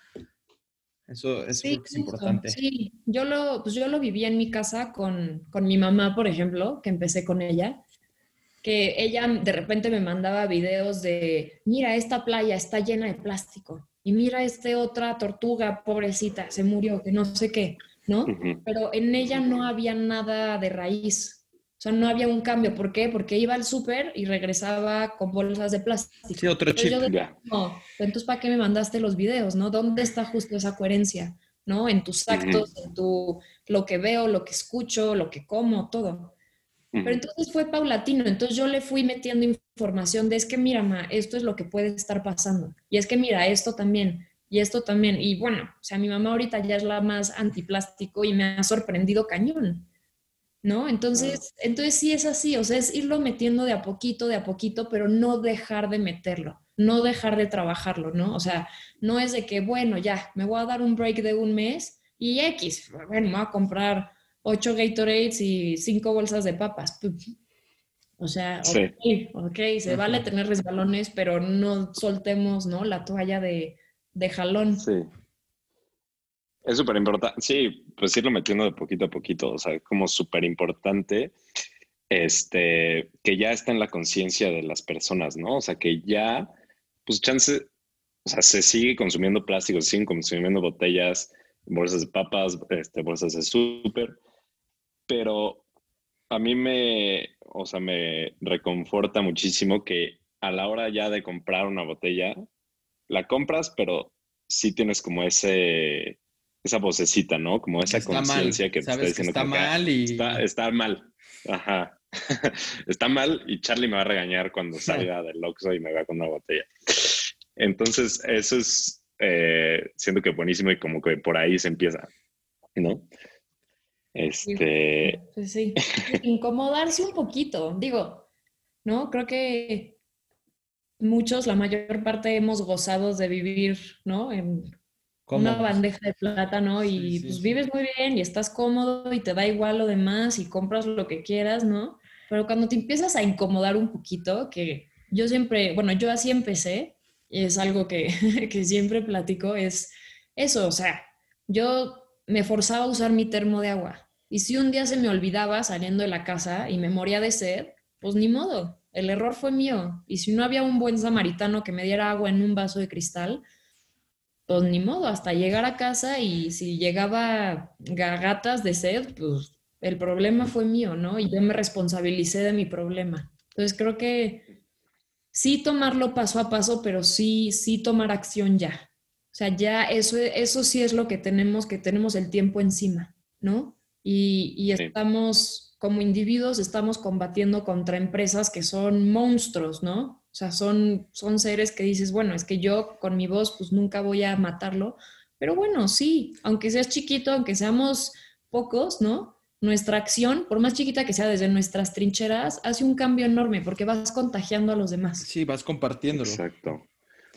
Eso, es importante. Sí, yo lo, pues yo lo viví en mi casa con, con, mi mamá, por ejemplo, que empecé con ella, que ella de repente me mandaba videos de, mira, esta playa está llena de plástico y mira esta otra tortuga, pobrecita, se murió, que no sé qué, ¿no? Pero en ella no había nada de raíz. Sea, no había un cambio. ¿Por qué? Porque iba al súper y regresaba con bolsas de plástico. Sí, otro chip. no, entonces, ¿para qué me mandaste los videos, no? ¿Dónde está justo esa coherencia, no? En tus actos, en tu, lo que veo, lo que escucho, lo que como, todo. Pero entonces fue paulatino, entonces yo le fui metiendo información de es que mira, ma, esto es lo que puede estar pasando. Y es que mira, esto también, y esto también. Y bueno, o sea, mi mamá ahorita ya es la más antiplástico y me ha sorprendido cañón. ¿No? Entonces, entonces sí es así, o sea, es irlo metiendo de a poquito, de a poquito, pero no dejar de meterlo, no dejar de trabajarlo, ¿no? O sea, no es de que, bueno, ya, me voy a dar un break de un mes y X, bueno, me voy a comprar ocho Gatorades y cinco bolsas de papas. O sea, ok, se vale tener resbalones, pero no soltemos, ¿no? La toalla de, de jalón. Sí. Es súper importante, sí, pues irlo metiendo de poquito a poquito, o sea, como súper importante este, que ya está en la conciencia de las personas, ¿no? O sea, que ya, pues chance, o sea, se sigue consumiendo plástico, se siguen consumiendo botellas, bolsas de papas, este, bolsas de súper, pero a mí me, o sea, me reconforta muchísimo que a la hora ya de comprar una botella, la compras, pero sí tienes como ese, esa vocecita, ¿no? Como esa conciencia que te está diciendo que está mal y... Está, mal. Ajá. está mal y Charlie me va a regañar cuando salga del Oxxo y me va con una botella. Entonces, eso es, eh, siento que buenísimo y como que por ahí se empieza, ¿no? Este... Pues sí, incomodarse un poquito, digo, ¿no? Creo que muchos, la mayor parte hemos gozado de vivir, ¿no? En una bandeja de plátano y pues vives muy bien y estás cómodo y te da igual lo demás y compras lo que quieras, ¿no? Pero cuando te empiezas a incomodar un poquito, que yo siempre, bueno, yo así empecé, y es algo que, que siempre platico, es eso, o sea, yo me forzaba a usar mi termo de agua y si un día se me olvidaba saliendo de la casa y me moría de sed, pues ni modo, el error fue mío. Y si no había un buen samaritano que me diera agua en un vaso de cristal, pues ni modo, hasta llegar a casa y si llegaba gagatas de sed, pues el problema fue mío, ¿no? Y yo me responsabilicé de mi problema. Entonces creo que sí tomarlo paso a paso, pero sí, sí tomar acción ya. O sea, ya eso, eso sí es lo que tenemos, que tenemos el tiempo encima, ¿no? Y, y estamos, como individuos, estamos combatiendo contra empresas que son monstruos, ¿no? O sea, son, son seres que dices, bueno, es que yo con mi voz pues nunca voy a matarlo, pero bueno, sí, aunque seas chiquito, aunque seamos pocos, ¿no? Nuestra acción, por más chiquita que sea desde nuestras trincheras, hace un cambio enorme porque vas contagiando a los demás. Sí, vas compartiéndolo. Exacto.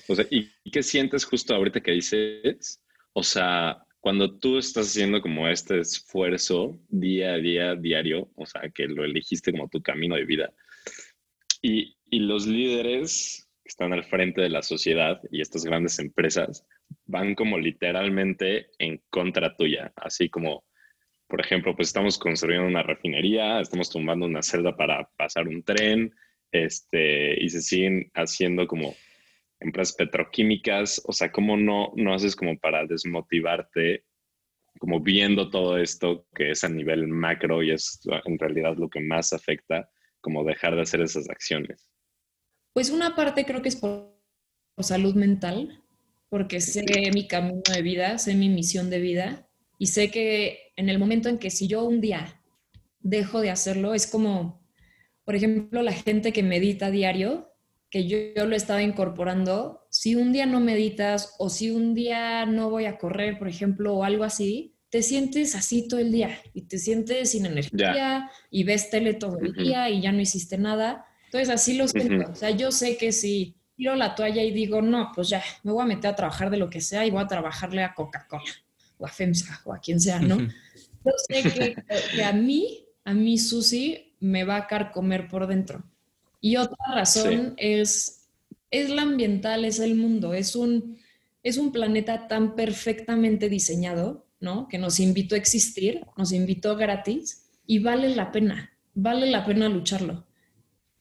O sea, ¿y, qué sientes justo ahorita que dices? O sea, cuando tú estás haciendo como este esfuerzo día a día, diario, o sea, que lo elegiste como tu camino de vida, y, y los líderes que están al frente de la sociedad y estas grandes empresas van como literalmente en contra tuya, así como, por ejemplo, pues estamos construyendo una refinería, estamos tumbando una celda para pasar un tren, este, y se siguen haciendo como empresas petroquímicas, o sea, ¿cómo no, no haces como para desmotivarte, como viendo todo esto que es a nivel macro y es en realidad lo que más afecta, como dejar de hacer esas acciones? Pues una parte creo que es por, salud mental, porque sé mi camino de vida, sé mi misión de vida y sé que en el momento en que si yo un día dejo de hacerlo, es como, por ejemplo, la gente que medita diario, que yo, yo, lo estaba incorporando, si un día no meditas o si un día no voy a correr, por ejemplo, o algo así, te sientes así todo el día y te sientes sin energía y ves tele todo el día y ya no hiciste nada. Entonces así lo siento. O sea, yo sé que si tiro la toalla y digo, no, pues ya, me voy a meter a trabajar de lo que sea y voy a trabajarle a Coca-Cola o a FEMSA o a quien sea, ¿no? Yo sé que, a mí, a mí Susi, me va a carcomer por dentro. Y otra razón es, es la ambiental, es el mundo, es un, es un planeta tan perfectamente diseñado, ¿no? Que nos invitó a existir, nos invitó gratis y vale la pena, vale la pena lucharlo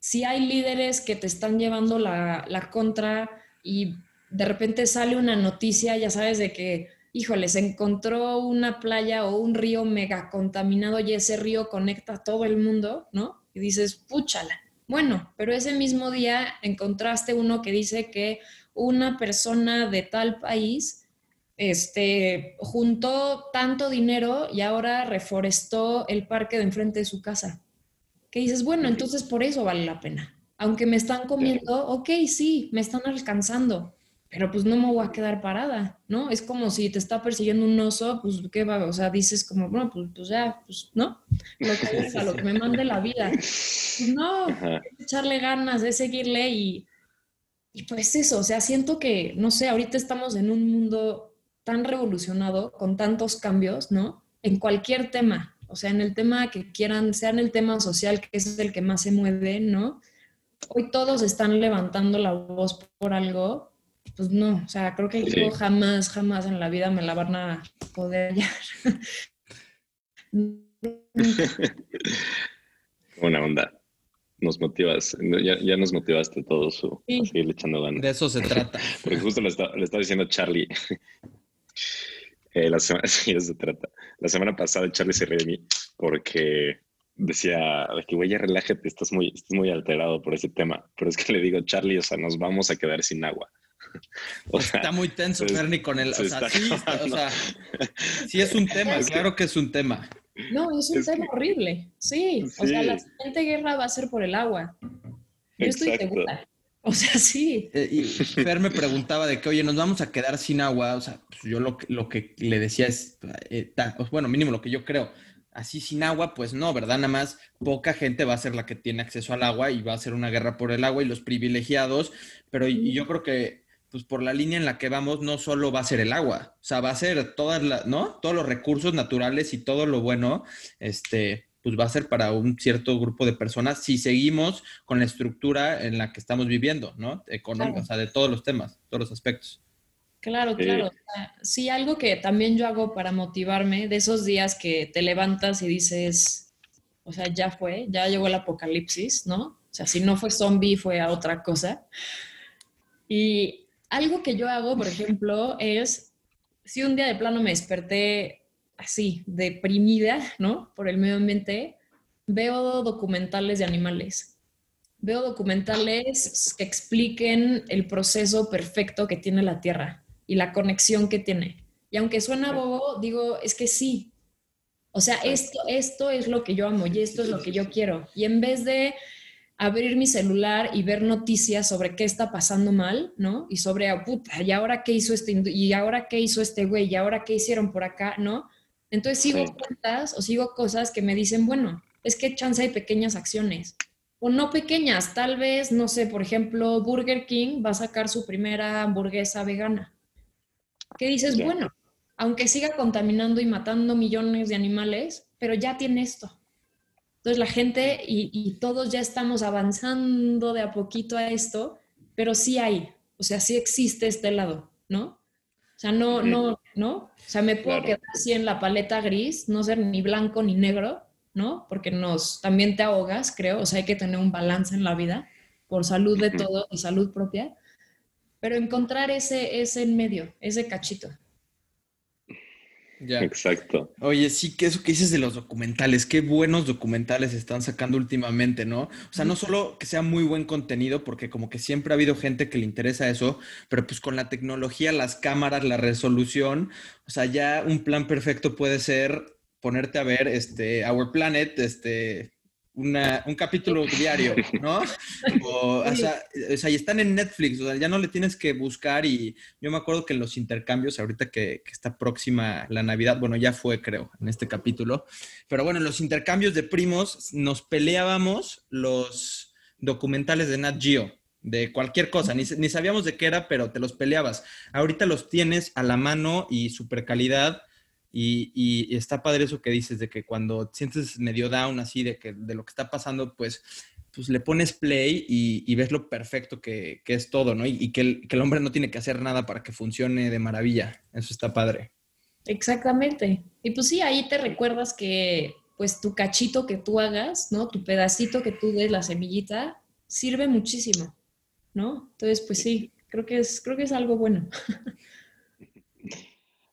si hay líderes que te están llevando la, contra y de repente sale una noticia, ya sabes, de que híjole, se encontró una playa o un río mega contaminado y ese río conecta a todo el mundo, ¿no? Y dices, púchala. Bueno, pero ese mismo día encontraste uno que dice que una persona de tal país este, juntó tanto dinero y ahora reforestó el parque de enfrente de su casa. Que dices, bueno, entonces por eso vale la pena. Aunque me están comiendo, ok, sí, me están alcanzando, pero pues no me voy a quedar parada, ¿no? Es como si te está persiguiendo un oso, pues qué va, o sea, dices como, bueno, pues, pues ya, pues no, lo que es, a lo que me mande la vida. Pues no, echarle ganas de seguirle y, y pues eso, o sea, siento que, no sé, ahorita estamos en un mundo tan revolucionado, con tantos cambios, ¿no? En cualquier tema, o sea, en el tema que quieran, sea en el tema social, que es el que más se mueve, ¿no? Hoy todos están levantando la voz por algo, pues no, o sea, creo que yo jamás, jamás en la vida me la van a poder hallar. Buena onda. Nos motivas, ya, nos motivaste todos a seguir echando ganas. De eso se trata. Porque justo le, estaba diciendo Charlie. Eh, la semana, sí, se trata. La semana pasada Charlie se rió de mí porque decía que, güey, ya relájate, estás muy, estás muy alterado por ese tema. Pero es que le digo, Charlie, o sea, nos vamos a quedar sin agua. está muy tenso, Bernie, con él. O sea, sí, o sea, sí es un tema, claro que es un tema. No, es un tema horrible. Sí. o sea, la siguiente guerra va a ser por el agua. Yo estoy segura. O sea, sí. Eh, y Fer me preguntaba de que, oye, nos vamos a quedar sin agua. O sea, pues yo lo, lo que le decía es, eh, bueno, mínimo lo que yo creo, así sin agua, pues no, ¿verdad? Nada más poca gente va a ser la que tiene acceso al agua y va a ser una guerra por el agua y los privilegiados, pero y yo creo que pues por la línea en la que vamos, no solo va a ser el agua, o sea, va a ser todas las, ¿no? Todos los recursos naturales y todo lo bueno, este, pues va a ser para un cierto grupo de personas si seguimos con la estructura en la que estamos viviendo, ¿no? Económica, o sea, de todos los temas, todos los aspectos. Claro, claro. sí, algo que también yo hago para motivarme, de esos días que te levantas y dices, o sea, ya fue, ya llegó el apocalipsis, ¿no? O sea, si no fue zombie, fue a otra cosa. Y algo que yo hago, por ejemplo, es si un día de plano me desperté así, deprimida, ¿no? Por el medio ambiente, veo documentales de animales. Veo documentales que expliquen el proceso perfecto que tiene la Tierra y la conexión que tiene. Y aunque suena bobo, digo, es que sí. O sea, esto, esto es lo que yo amo y esto es lo que yo quiero. Y en vez de abrir mi celular y ver noticias sobre qué está pasando mal, ¿no? Y sobre, oh, puta, ¿y ahora qué hizo este, y ahora qué hizo este güey? ¿Y ahora qué hicieron por acá? ¿No? Entonces sigo cuentas o sigo cosas que me dicen, bueno, es que chance hay pequeñas acciones. O no pequeñas, tal vez, no sé, por ejemplo, Burger King va a sacar su primera hamburguesa vegana. ¿Qué dices? Bueno, aunque siga contaminando y matando millones de animales, pero ya tiene esto. Entonces la gente y, todos ya estamos avanzando de a poquito a esto, pero sí hay, o sea, sí existe este lado, ¿no? O sea, no, no, ¿no? O sea, me puedo quedar así en la paleta gris, no ser ni blanco ni negro, ¿no? Porque nos, también te ahogas, creo, o sea, hay que tener un balance en la vida por salud de todo y salud propia, pero encontrar ese, ese en medio, ese cachito. Exacto. Oye, sí, que eso que dices de los documentales, qué buenos documentales están sacando últimamente, ¿no? O sea, no solo que sea muy buen contenido, porque como que siempre ha habido gente que le interesa eso, pero pues con la tecnología, las cámaras, la resolución, o sea, ya un plan perfecto puede ser ponerte a ver este Our Planet, este un capítulo diario, ¿no? O, sea, y están en Netflix, o sea, ya no le tienes que buscar y yo me acuerdo que en los intercambios, ahorita que, está próxima la Navidad, bueno, ya fue creo en este capítulo, pero bueno, en los intercambios de primos nos peleábamos los documentales de Nat Geo, de cualquier cosa, ni, ni sabíamos de qué era, pero te los peleabas. Ahorita los tienes a la mano y super calidad y, está padre eso que dices, de que cuando sientes medio down así de, que, de lo que está pasando, pues, pues le pones play y, ves lo perfecto que, es todo, ¿no? Y, que, el, que, el, hombre no tiene que hacer nada para que funcione de maravilla. Eso está padre. Exactamente. Y pues sí, ahí te recuerdas que pues tu cachito que tú hagas, ¿no? Tu pedacito que tú des, la semillita, sirve muchísimo, ¿no? Entonces, pues sí, creo que es, creo que es algo bueno.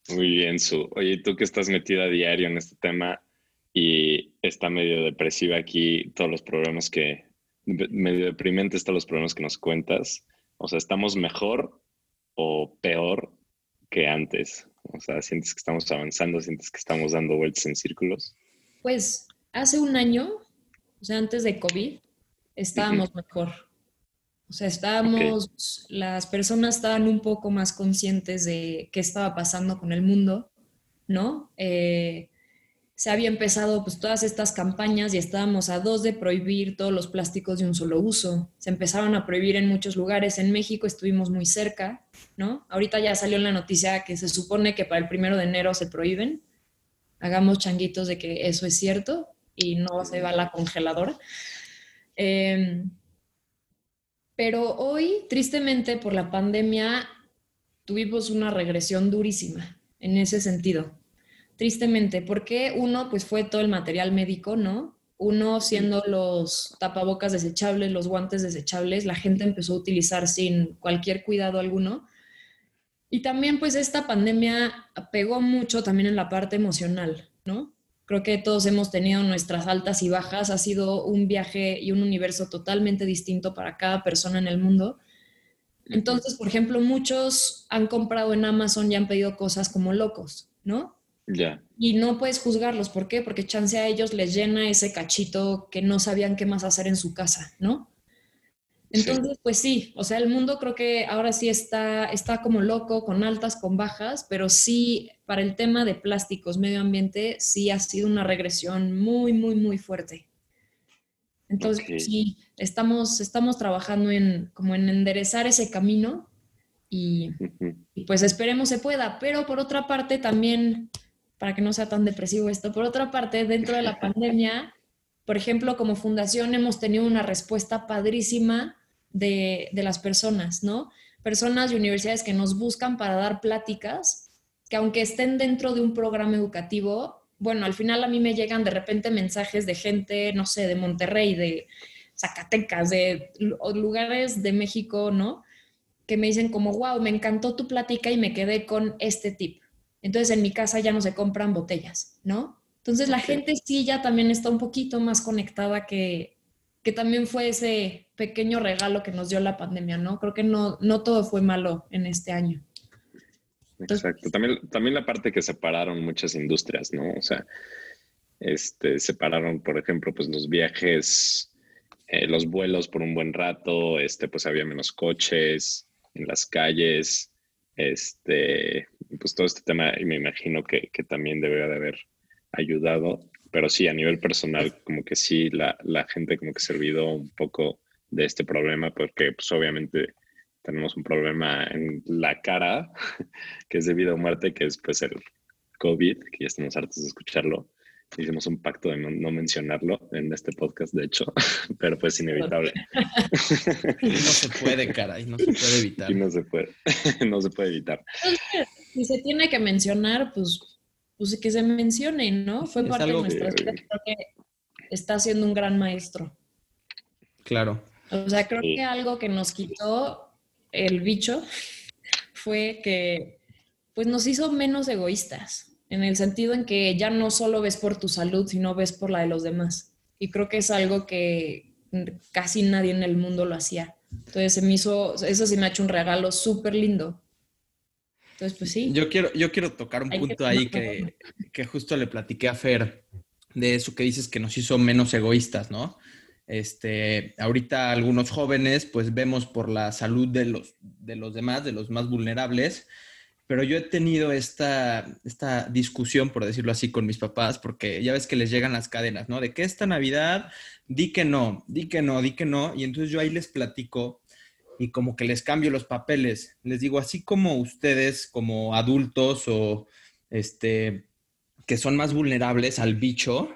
Muy bien, Su. Oye, tú que estás metida a diario en este tema y está medio depresiva aquí todos los problemas que, medio deprimente están los problemas que nos cuentas. O sea, ¿estamos mejor o peor que antes? O sea, ¿sientes que estamos avanzando? ¿Sientes que estamos dando vueltas en círculos? Pues hace un año, o sea, antes de COVID, estábamos mejor. O sea, estábamos, las personas estaban un poco más conscientes de qué estaba pasando con el mundo, ¿no? Eh, se había empezado pues todas estas campañas y estábamos a dos de prohibir todos los plásticos de un solo uso. Se empezaron a prohibir en muchos lugares. En México estuvimos muy cerca, ¿no? Ahorita ya salió en la noticia que se supone que para el primero de enero se prohíben. Hagamos changuitos de que eso es cierto y no se va a la congeladora. Em, pero hoy, tristemente, por la pandemia, tuvimos una regresión durísima en ese sentido. Tristemente, porque uno, pues fue todo el material médico, ¿no? Uno siendo los tapabocas desechables, los guantes desechables, la gente empezó a utilizar sin cualquier cuidado alguno. Y también pues esta pandemia pegó mucho también en la parte emocional, ¿no? Creo que todos hemos tenido nuestras altas y bajas. Ha sido un viaje y un universo totalmente distinto para cada persona en el mundo. Entonces, por ejemplo, muchos han comprado en Amazon y han pedido cosas como locos, ¿no? Ya. Y no puedes juzgarlos. ¿Por qué? Porque chance a ellos les llena ese cachito que no sabían qué más hacer en su casa, ¿no? Entonces, pues sí, o sea, el mundo creo que ahora sí está, está como loco, con altas, con bajas, pero sí, para el tema de plásticos, medio ambiente, sí ha sido una regresión muy, muy, muy fuerte. Entonces, pues sí, estamos, estamos trabajando en como en enderezar ese camino y, y, pues esperemos se pueda. Pero por otra parte, también, para que no sea tan depresivo esto, por otra parte, dentro de la pandemia, por ejemplo, como fundación hemos tenido una respuesta padrísima de, las personas, ¿no? Personas y universidades que nos buscan para dar pláticas, que aunque estén dentro de un programa educativo, bueno, al final a mí me llegan de repente mensajes de gente, no sé, de Monterrey, de Zacatecas, de lugares de México, ¿no? Que me dicen como, wow, me encantó tu plática y me quedé con este tip. Entonces en mi casa ya no se compran botellas, ¿no? Entonces la gente sí ya también está un poquito más conectada que, que también fue ese pequeño regalo que nos dio la pandemia, ¿no? Creo que no, no todo fue malo en este año. Exacto. También, también la parte que separaron muchas industrias, ¿no? O sea, este, separaron, por ejemplo, pues los viajes, eh, los vuelos por un buen rato, este, pues había menos coches en las calles, este, pues todo este tema, y me imagino que, que también debería de haber ayudado pero sí, a nivel personal, como que sí, la, la gente como que se olvidó un poco de este problema, porque pues obviamente tenemos un problema en la cara, que es debido a muerte, que es pues el COVID, que ya estamos hartos de escucharlo. Hicimos un pacto de no, mencionarlo en este podcast, de hecho, pero pues inevitable. no se puede, caray, no se puede evitar. Y no se puede, no se puede evitar. Si se tiene que mencionar, pues pues que se mencione, ¿no? Fue parte de nuestra vida, creo que está siendo un gran maestro. Claro. O sea, creo que algo que nos quitó el bicho fue que pues nos hizo menos egoístas, en el sentido en que ya no solo ves por tu salud, sino ves por la de los demás. Y creo que es algo que casi nadie en el mundo lo hacía. Entonces se me hizo, eso sí me ha hecho un regalo súper lindo. Entonces, pues sí. Yo quiero, yo quiero tocar un punto ahí que, que, justo le platiqué a Fer de eso que dices que nos hizo menos egoístas, ¿no? Este, ahorita algunos jóvenes pues vemos por la salud de los, de los demás, de los más vulnerables, pero yo he tenido esta, esta discusión, por decirlo así, con mis papás, porque ya ves que les llegan las cadenas, ¿no? De que esta Navidad, di que no, di que no, di que no, y entonces yo ahí les platico y como que les cambio los papeles. Les digo, así como ustedes como adultos o este que son más vulnerables al bicho,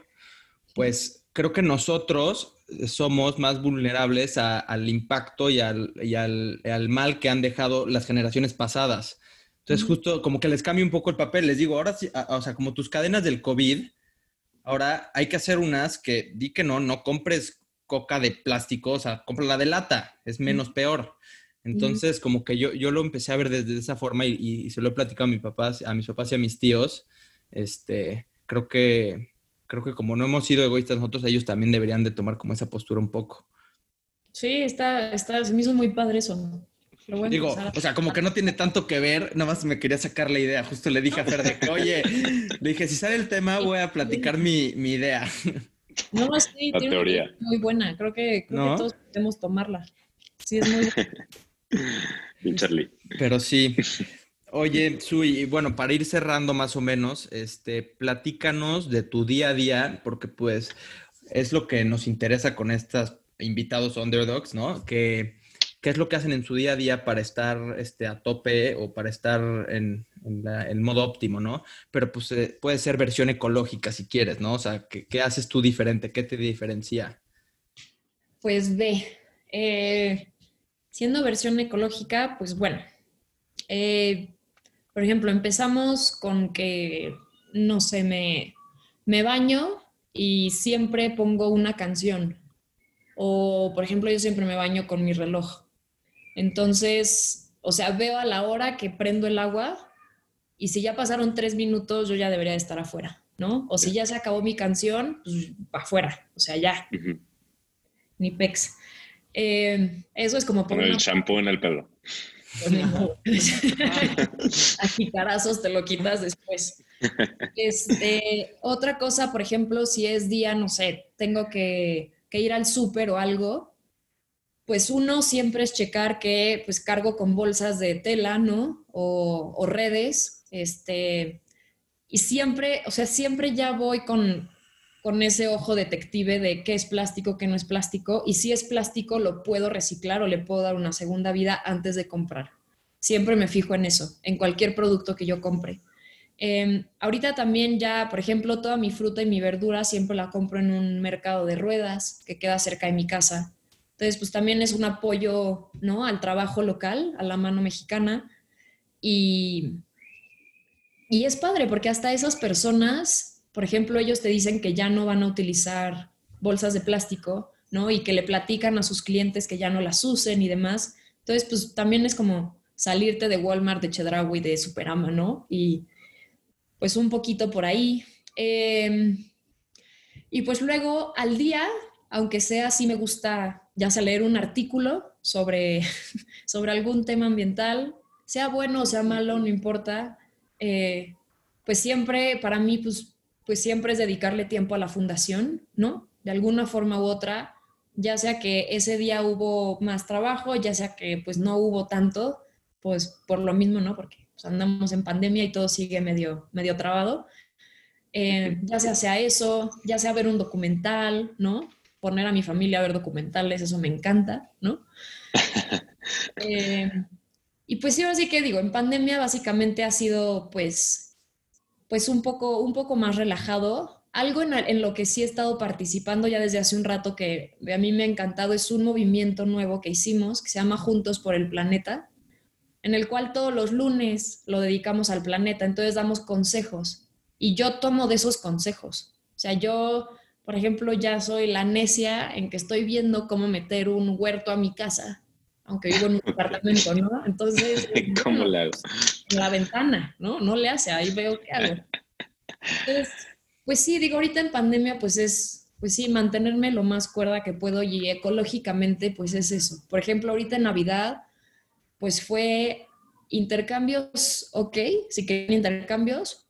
pues creo que nosotros somos más vulnerables al impacto y, al, al, mal que han dejado las generaciones pasadas. Entonces, justo como que les cambio un poco el papel. Les digo, ahora sí, o sea, como tus cadenas del COVID, ahora hay que hacer unas que di que no, no compres coca de plástico, o sea, compra la de lata, es menos peor. Entonces, como que yo, yo lo empecé a ver desde esa forma y, se lo he platicado a, mis papás, a mis papás y a mis tíos. Este, creo que, creo que como no hemos sido egoístas nosotros, ellos también deberían de tomar como esa postura un poco. Sí, está, está, se me hizo muy padre eso. Digo, o sea, como que no tiene tanto que ver, nada más me quería sacar la idea. Justo le dije a Fer de que, oye, le dije, si sale el tema, voy a platicar mi, mi idea. No, sí, la tiene teoría. muy buena. Creo, que, creo que todos podemos tomarla. Sí, es muy Bien, Charlie. Pero sí. Oye, Sui, bueno, para ir cerrando más o menos, este, platícanos de tu día a día, porque pues es lo que nos interesa con estos invitados underdogs, ¿no? Que qué es lo que hacen en su día a día para estar este, a tope o para estar en, en, modo óptimo, ¿no? Pero pues eh, puede ser versión ecológica si quieres, ¿no? O sea, ¿qué, haces tú diferente? ¿Qué te diferencia? Pues ve, eh, siendo versión ecológica, pues bueno, eh, por ejemplo, empezamos con que, no sé, me, me baño y siempre pongo una canción. O, por ejemplo, yo siempre me baño con mi reloj. Entonces, o sea, veo a la hora que prendo el agua y si ya pasaron tres minutos, yo ya debería estar afuera, ¿no? O si ya se acabó mi canción, pues afuera, o sea, ya. Ni pex. Eh, eso es como por. el champú en el pelo. Aquí carazos te lo quitas después. Este, otra cosa, por ejemplo, si es día, no sé, tengo que, que ir al súper o algo, pues uno siempre es checar que pues cargo con bolsas de tela, ¿no? O, redes, este, y siempre, o sea, siempre ya voy con, con ese ojo detective de qué es plástico, qué no es plástico, y si es plástico lo puedo reciclar o le puedo dar una segunda vida antes de comprar. Siempre me fijo en eso, en cualquier producto que yo compre. Em, ahorita también ya, por ejemplo, toda mi fruta y mi verdura siempre la compro en un mercado de ruedas que queda cerca de mi casa. Entonces, pues también es un apoyo, ¿no? Al trabajo local, a la mano mexicana. Y, y es padre porque hasta esas personas, por ejemplo, ellos te dicen que ya no van a utilizar bolsas de plástico, ¿no? Y que le platican a sus clientes que ya no las usen y demás. Entonces, pues también es como salirte de Walmart, de Chedraui, de Superama, ¿no? Y pues un poquito por ahí. Em, y pues luego al día, aunque sea, sí me gusta ya sea leer un artículo sobre, sobre algún tema ambiental, sea bueno o sea malo, no importa, eh, pues siempre, para mí, pues, pues siempre es dedicarle tiempo a la fundación, ¿no? De alguna forma u otra, ya sea que ese día hubo más trabajo, ya sea que pues no hubo tanto, pues por lo mismo, ¿no? Porque pues, andamos en pandemia y todo sigue medio, medio trabado. Eh, ya sea sea eso, ya sea ver un documental, ¿no? poner a mi familia a ver documentales, eso me encanta, ¿no? Eh, y pues sí, ahora sí que digo, en pandemia básicamente ha sido pues, pues un, poco, un poco más relajado. Algo en, en, lo que sí he estado participando ya desde hace un rato que a mí me ha encantado es un movimiento nuevo que hicimos que se llama Juntos por el Planeta, en el cual todos los lunes lo dedicamos al planeta, entonces damos consejos y yo tomo de esos consejos. O sea, yo por ejemplo, ya soy la necia en que estoy viendo cómo meter un huerto a mi casa, aunque vivo en un apartamento, ¿no? Entonces, ¿cómo le hago? En la ventana, ¿no? No le hace, ahí veo qué hago. Entonces, pues sí, digo, ahorita en pandemia, pues es, pues sí, mantenerme lo más cuerda que puedo y ecológicamente, pues es eso. Por ejemplo, ahorita en Navidad, pues fue intercambios, ok, sí que intercambios,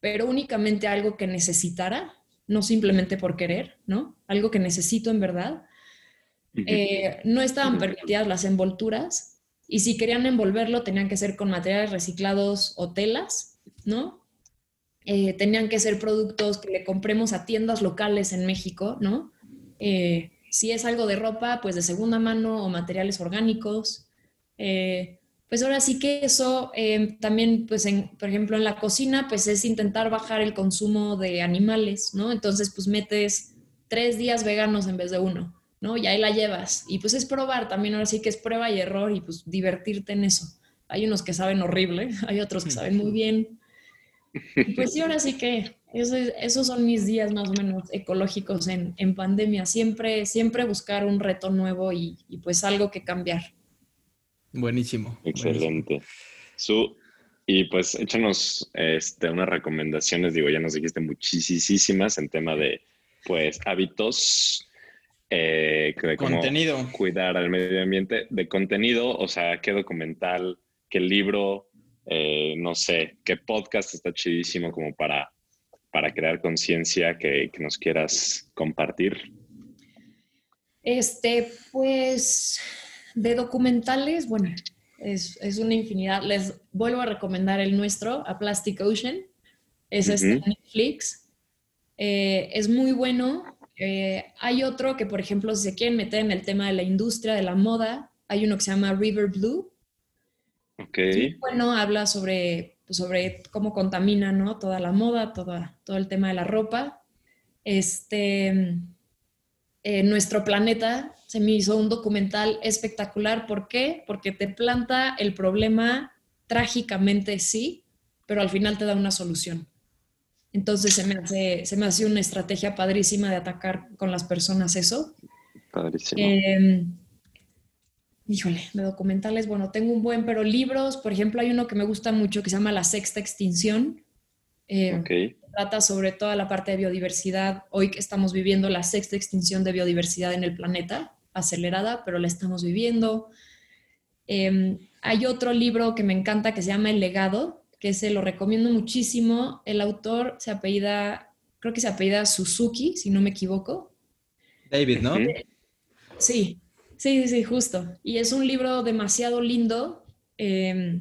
pero únicamente algo que necesitara no simplemente por querer, ¿no? Algo que necesito en verdad. Eh, no estaban permitidas las envolturas y si querían envolverlo tenían que ser con materiales reciclados o telas, ¿no? Eh, tenían que ser productos que le compremos a tiendas locales en México, ¿no? Eh, si es algo de ropa, pues de segunda mano o materiales orgánicos pues ahora sí que eso también, pues en, por ejemplo, en la cocina, pues es intentar bajar el consumo de animales, ¿no? Entonces, pues metes tres días veganos en vez de uno, ¿no? Y ahí la llevas. Y pues es probar también, ahora sí que es prueba y error y pues divertirte en eso. Hay unos que saben horrible, hay otros que saben muy bien. pues sí, ahora sí que esos son mis días más o menos ecológicos en, en pandemia. Siempre, siempre buscar un reto nuevo y, y pues algo que cambiar. Buenísimo. Excelente. Su, y pues échanos este, unas recomendaciones, digo, ya nos dijiste muchísimas en tema de pues hábitos, eh, de contenido. cuidar al medio ambiente, de contenido, o sea, qué documental, qué libro, eh, no sé, qué podcast está chidísimo como para, para crear conciencia que, que nos quieras compartir. Este, pues, de documentales, bueno, es, una infinidad. Les vuelvo a recomendar el nuestro, a Plastic Ocean. Es este Netflix. Eh, es muy bueno. Eh, hay otro que, por ejemplo, si se quieren meter en el tema de la industria de la moda, hay uno que se llama River Blue. Ok. bueno, habla sobre, pues, sobre cómo contamina ¿no? toda la moda, todo el tema de la ropa. Este, eh, nuestro planeta se me hizo un documental espectacular. ¿Por qué? Porque te planta el problema trágicamente, sí, pero al final te da una solución. Entonces se me hace, se me hace una estrategia padrísima de atacar con las personas eso. Padrísimo. Em, híjole, de documentales, bueno, tengo un buen, pero libros, por ejemplo, hay uno que me gusta mucho que se llama La Sexta Extinción. Eh, Trata sobre toda la parte de biodiversidad. Hoy que estamos viviendo la sexta extinción de biodiversidad en el planeta, acelerada, pero la estamos viviendo. Em, hay otro libro que me encanta que se llama El legado, que se lo recomiendo muchísimo. El autor se apellida, creo que se apellida Suzuki, si no me equivoco. David, ¿no? Sí, sí, sí, justo. Y es un libro demasiado lindo. Eh,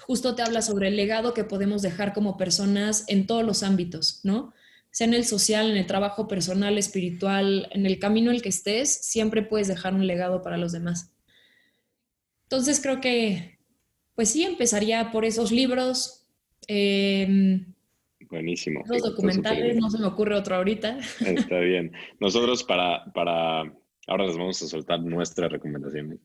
justo te habla sobre el legado que podemos dejar como personas en todos los ámbitos, ¿no? Sea en el social, en el trabajo personal, espiritual, en el camino en el que estés, siempre puedes dejar un legado para los demás. Entonces creo que, pues sí, empezaría por esos libros. Em, Buenísimo. Los documentales, no se me ocurre otro ahorita. Está bien. Nosotros para, para Ahora les vamos a soltar nuestra recomendación.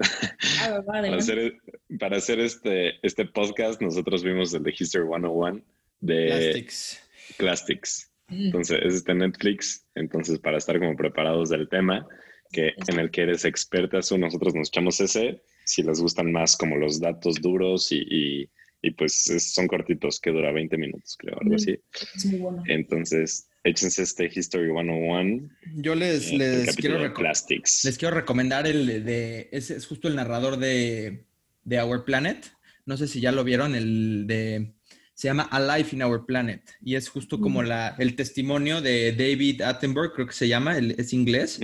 Ah, para, hacer, para hacer este, este podcast, nosotros vimos el de History 101 de Plastics. Plastics. Mm. Entonces, es este Netflix. Entonces, para estar como preparados del tema, que en el que eres experta, nosotros nos echamos ese. Si les gustan más como los datos duros y, y, pues son cortitos, que dura 20 minutos, creo, algo mm. así. Es muy bueno. Entonces, échense este History 101. Yo les, eh, les, quiero, les quiero recomendar el de, es, es justo el narrador de, de, Our Planet. No sé si ya lo vieron, el de, se llama A Life in Our Planet. Y es justo como mm. la, el testimonio de David Attenborough, creo que se llama, es inglés.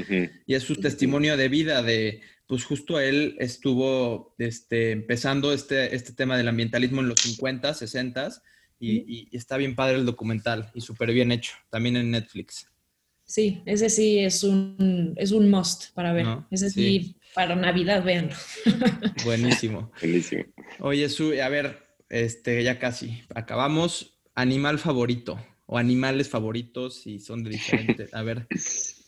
Y es su testimonio de vida de, pues justo él estuvo este, empezando este, este tema del ambientalismo en los 50, 60 y, está bien padre el documental y súper bien hecho, también en Netflix. Sí, ese sí es un, es un must para ver. Ese sí, para Navidad, vean. Buenísimo. Buenísimo. Oye, Su, a ver, este, ya casi acabamos. Animal favorito o animales favoritos y son de diferentes. A ver.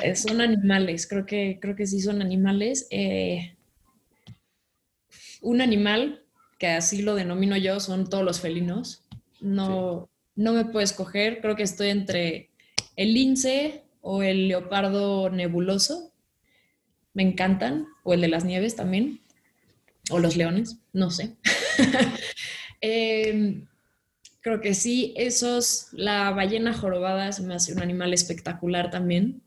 Eh, son animales, creo que, creo que sí son animales. Eh, un animal que así lo denomino yo, son todos los felinos. No, no me puedo escoger, creo que estoy entre el lince o el leopardo nebuloso. Me encantan, o el de las nieves también, o los leones, no sé. Em, creo que sí, esos, la ballena jorobada se me hace un animal espectacular también.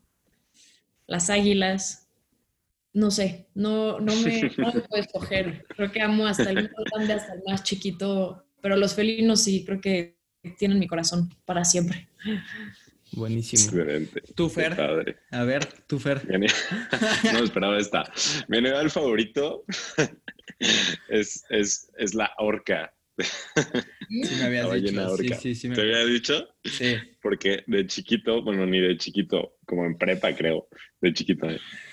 Las águilas, no sé, no, no, me, puedo escoger. Creo que amo hasta el más grande, hasta el más chiquito, pero los felinos sí, creo que tienen mi corazón para siempre. Buenísimo. Excelente. ¿Tú, Fer? A ver, tú, Fer. no esperaba esta. Mi animal favorito es, es, es la orca. Sí, me habías dicho. Sí, sí, ¿Te había dicho? Sí. Porque de chiquito, bueno, ni de chiquito, como en prepa, creo, de chiquito,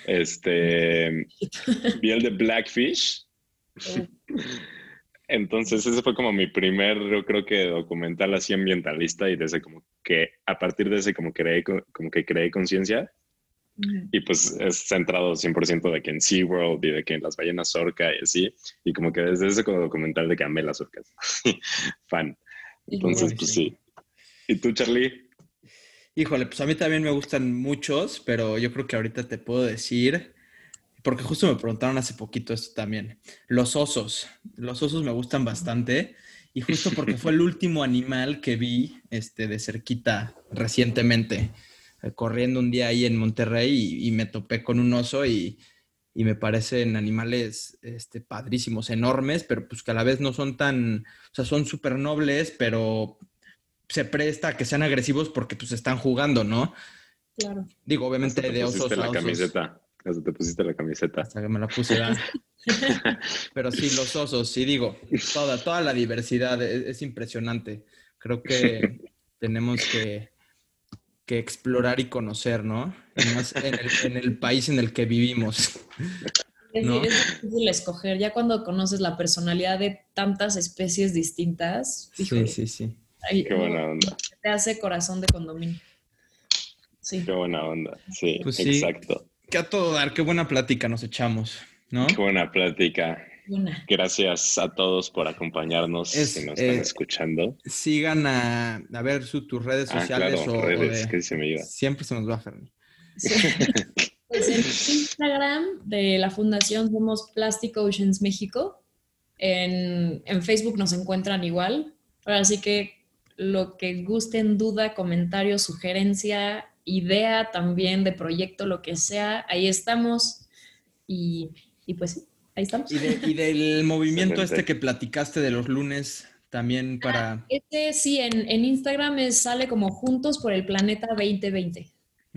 este, vi el de Blackfish. Entonces, ese fue como mi primer, yo creo que documental así ambientalista y desde como que, a partir de ese como, creé, como que creé conciencia y pues es centrado 100% de que en SeaWorld y de que en las ballenas orca y así. Y como que desde ese documental de que amé las orcas. Fan. Entonces, pues sí. ¿Y tú, Charlie? Híjole, pues a mí también me gustan muchos, pero yo creo que ahorita te puedo decir porque justo me preguntaron hace poquito esto también. Los osos. Los osos me gustan bastante. Y justo porque fue el último animal que vi este, de cerquita recientemente, corriendo un día ahí en Monterrey y, me topé con un oso y, y, me parecen animales este, padrísimos, enormes, pero pues que a la vez no son tan, o sea, son súper nobles, pero se presta a que sean agresivos porque pues están jugando, ¿no? Claro. Digo, obviamente de osos la camiseta. Hasta te pusiste la camiseta. Hasta que me la puse. Pero sí, los osos, sí digo, toda, toda la diversidad es, impresionante. Creo que tenemos que, que, explorar y conocer, ¿no? en, el, país en el que vivimos. Es, difícil escoger, ya cuando conoces la personalidad de tantas especies distintas. sí, sí, sí. Qué buena onda. Te hace corazón de condominio. Sí. Qué buena onda. Sí, pues exacto. Que a todo dar, qué buena plática nos echamos, ¿no? Qué buena plática. Gracias a todos por acompañarnos y nos están eh, escuchando. Sigan a, ver tus redes ah, sociales o, redes, que se me iba. Siempre se nos va a hacer. Pues en Instagram de la Fundación somos Plastic Oceans México. En, en Facebook nos encuentran igual. Ahora sí que lo que gusten, duda, comentario, sugerencia, idea también de proyecto, lo que sea, ahí estamos. Y, pues sí, ahí estamos. Y, del movimiento este que platicaste de los lunes, también para... Ah, este sí, en, Instagram sale como Juntos por el Planeta 2020.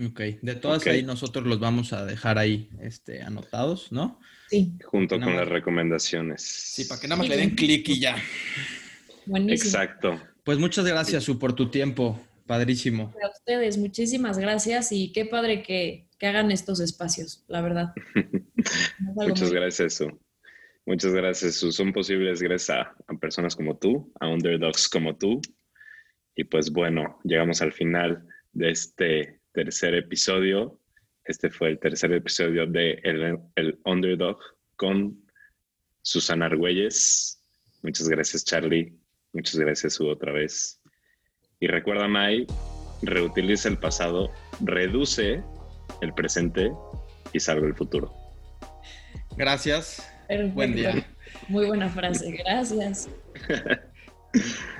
Ok, de todas ahí nosotros los vamos a dejar ahí este, anotados, ¿no? Sí. Junto con las recomendaciones. Sí, para que nada más le den clic y ya. Buenísimo. Exacto. Pues muchas gracias, Su, por tu tiempo. Padrísimo. A ustedes, muchísimas gracias y qué padre que, hagan estos espacios, la verdad. muchas gracias, Su. Muchas gracias, Su. Son posibles gracias a, a, personas como tú, a underdogs como tú. Y pues bueno, llegamos al final de este tercer episodio. Este fue el tercer episodio de El, el Underdog con Susana Argüelles. Muchas gracias, Charlie. Muchas gracias, Hugo, otra vez. Y recuerda, Mai, reutiliza el pasado, reduce el presente y salve el futuro. Gracias. Buen día. Muy buena frase. Gracias.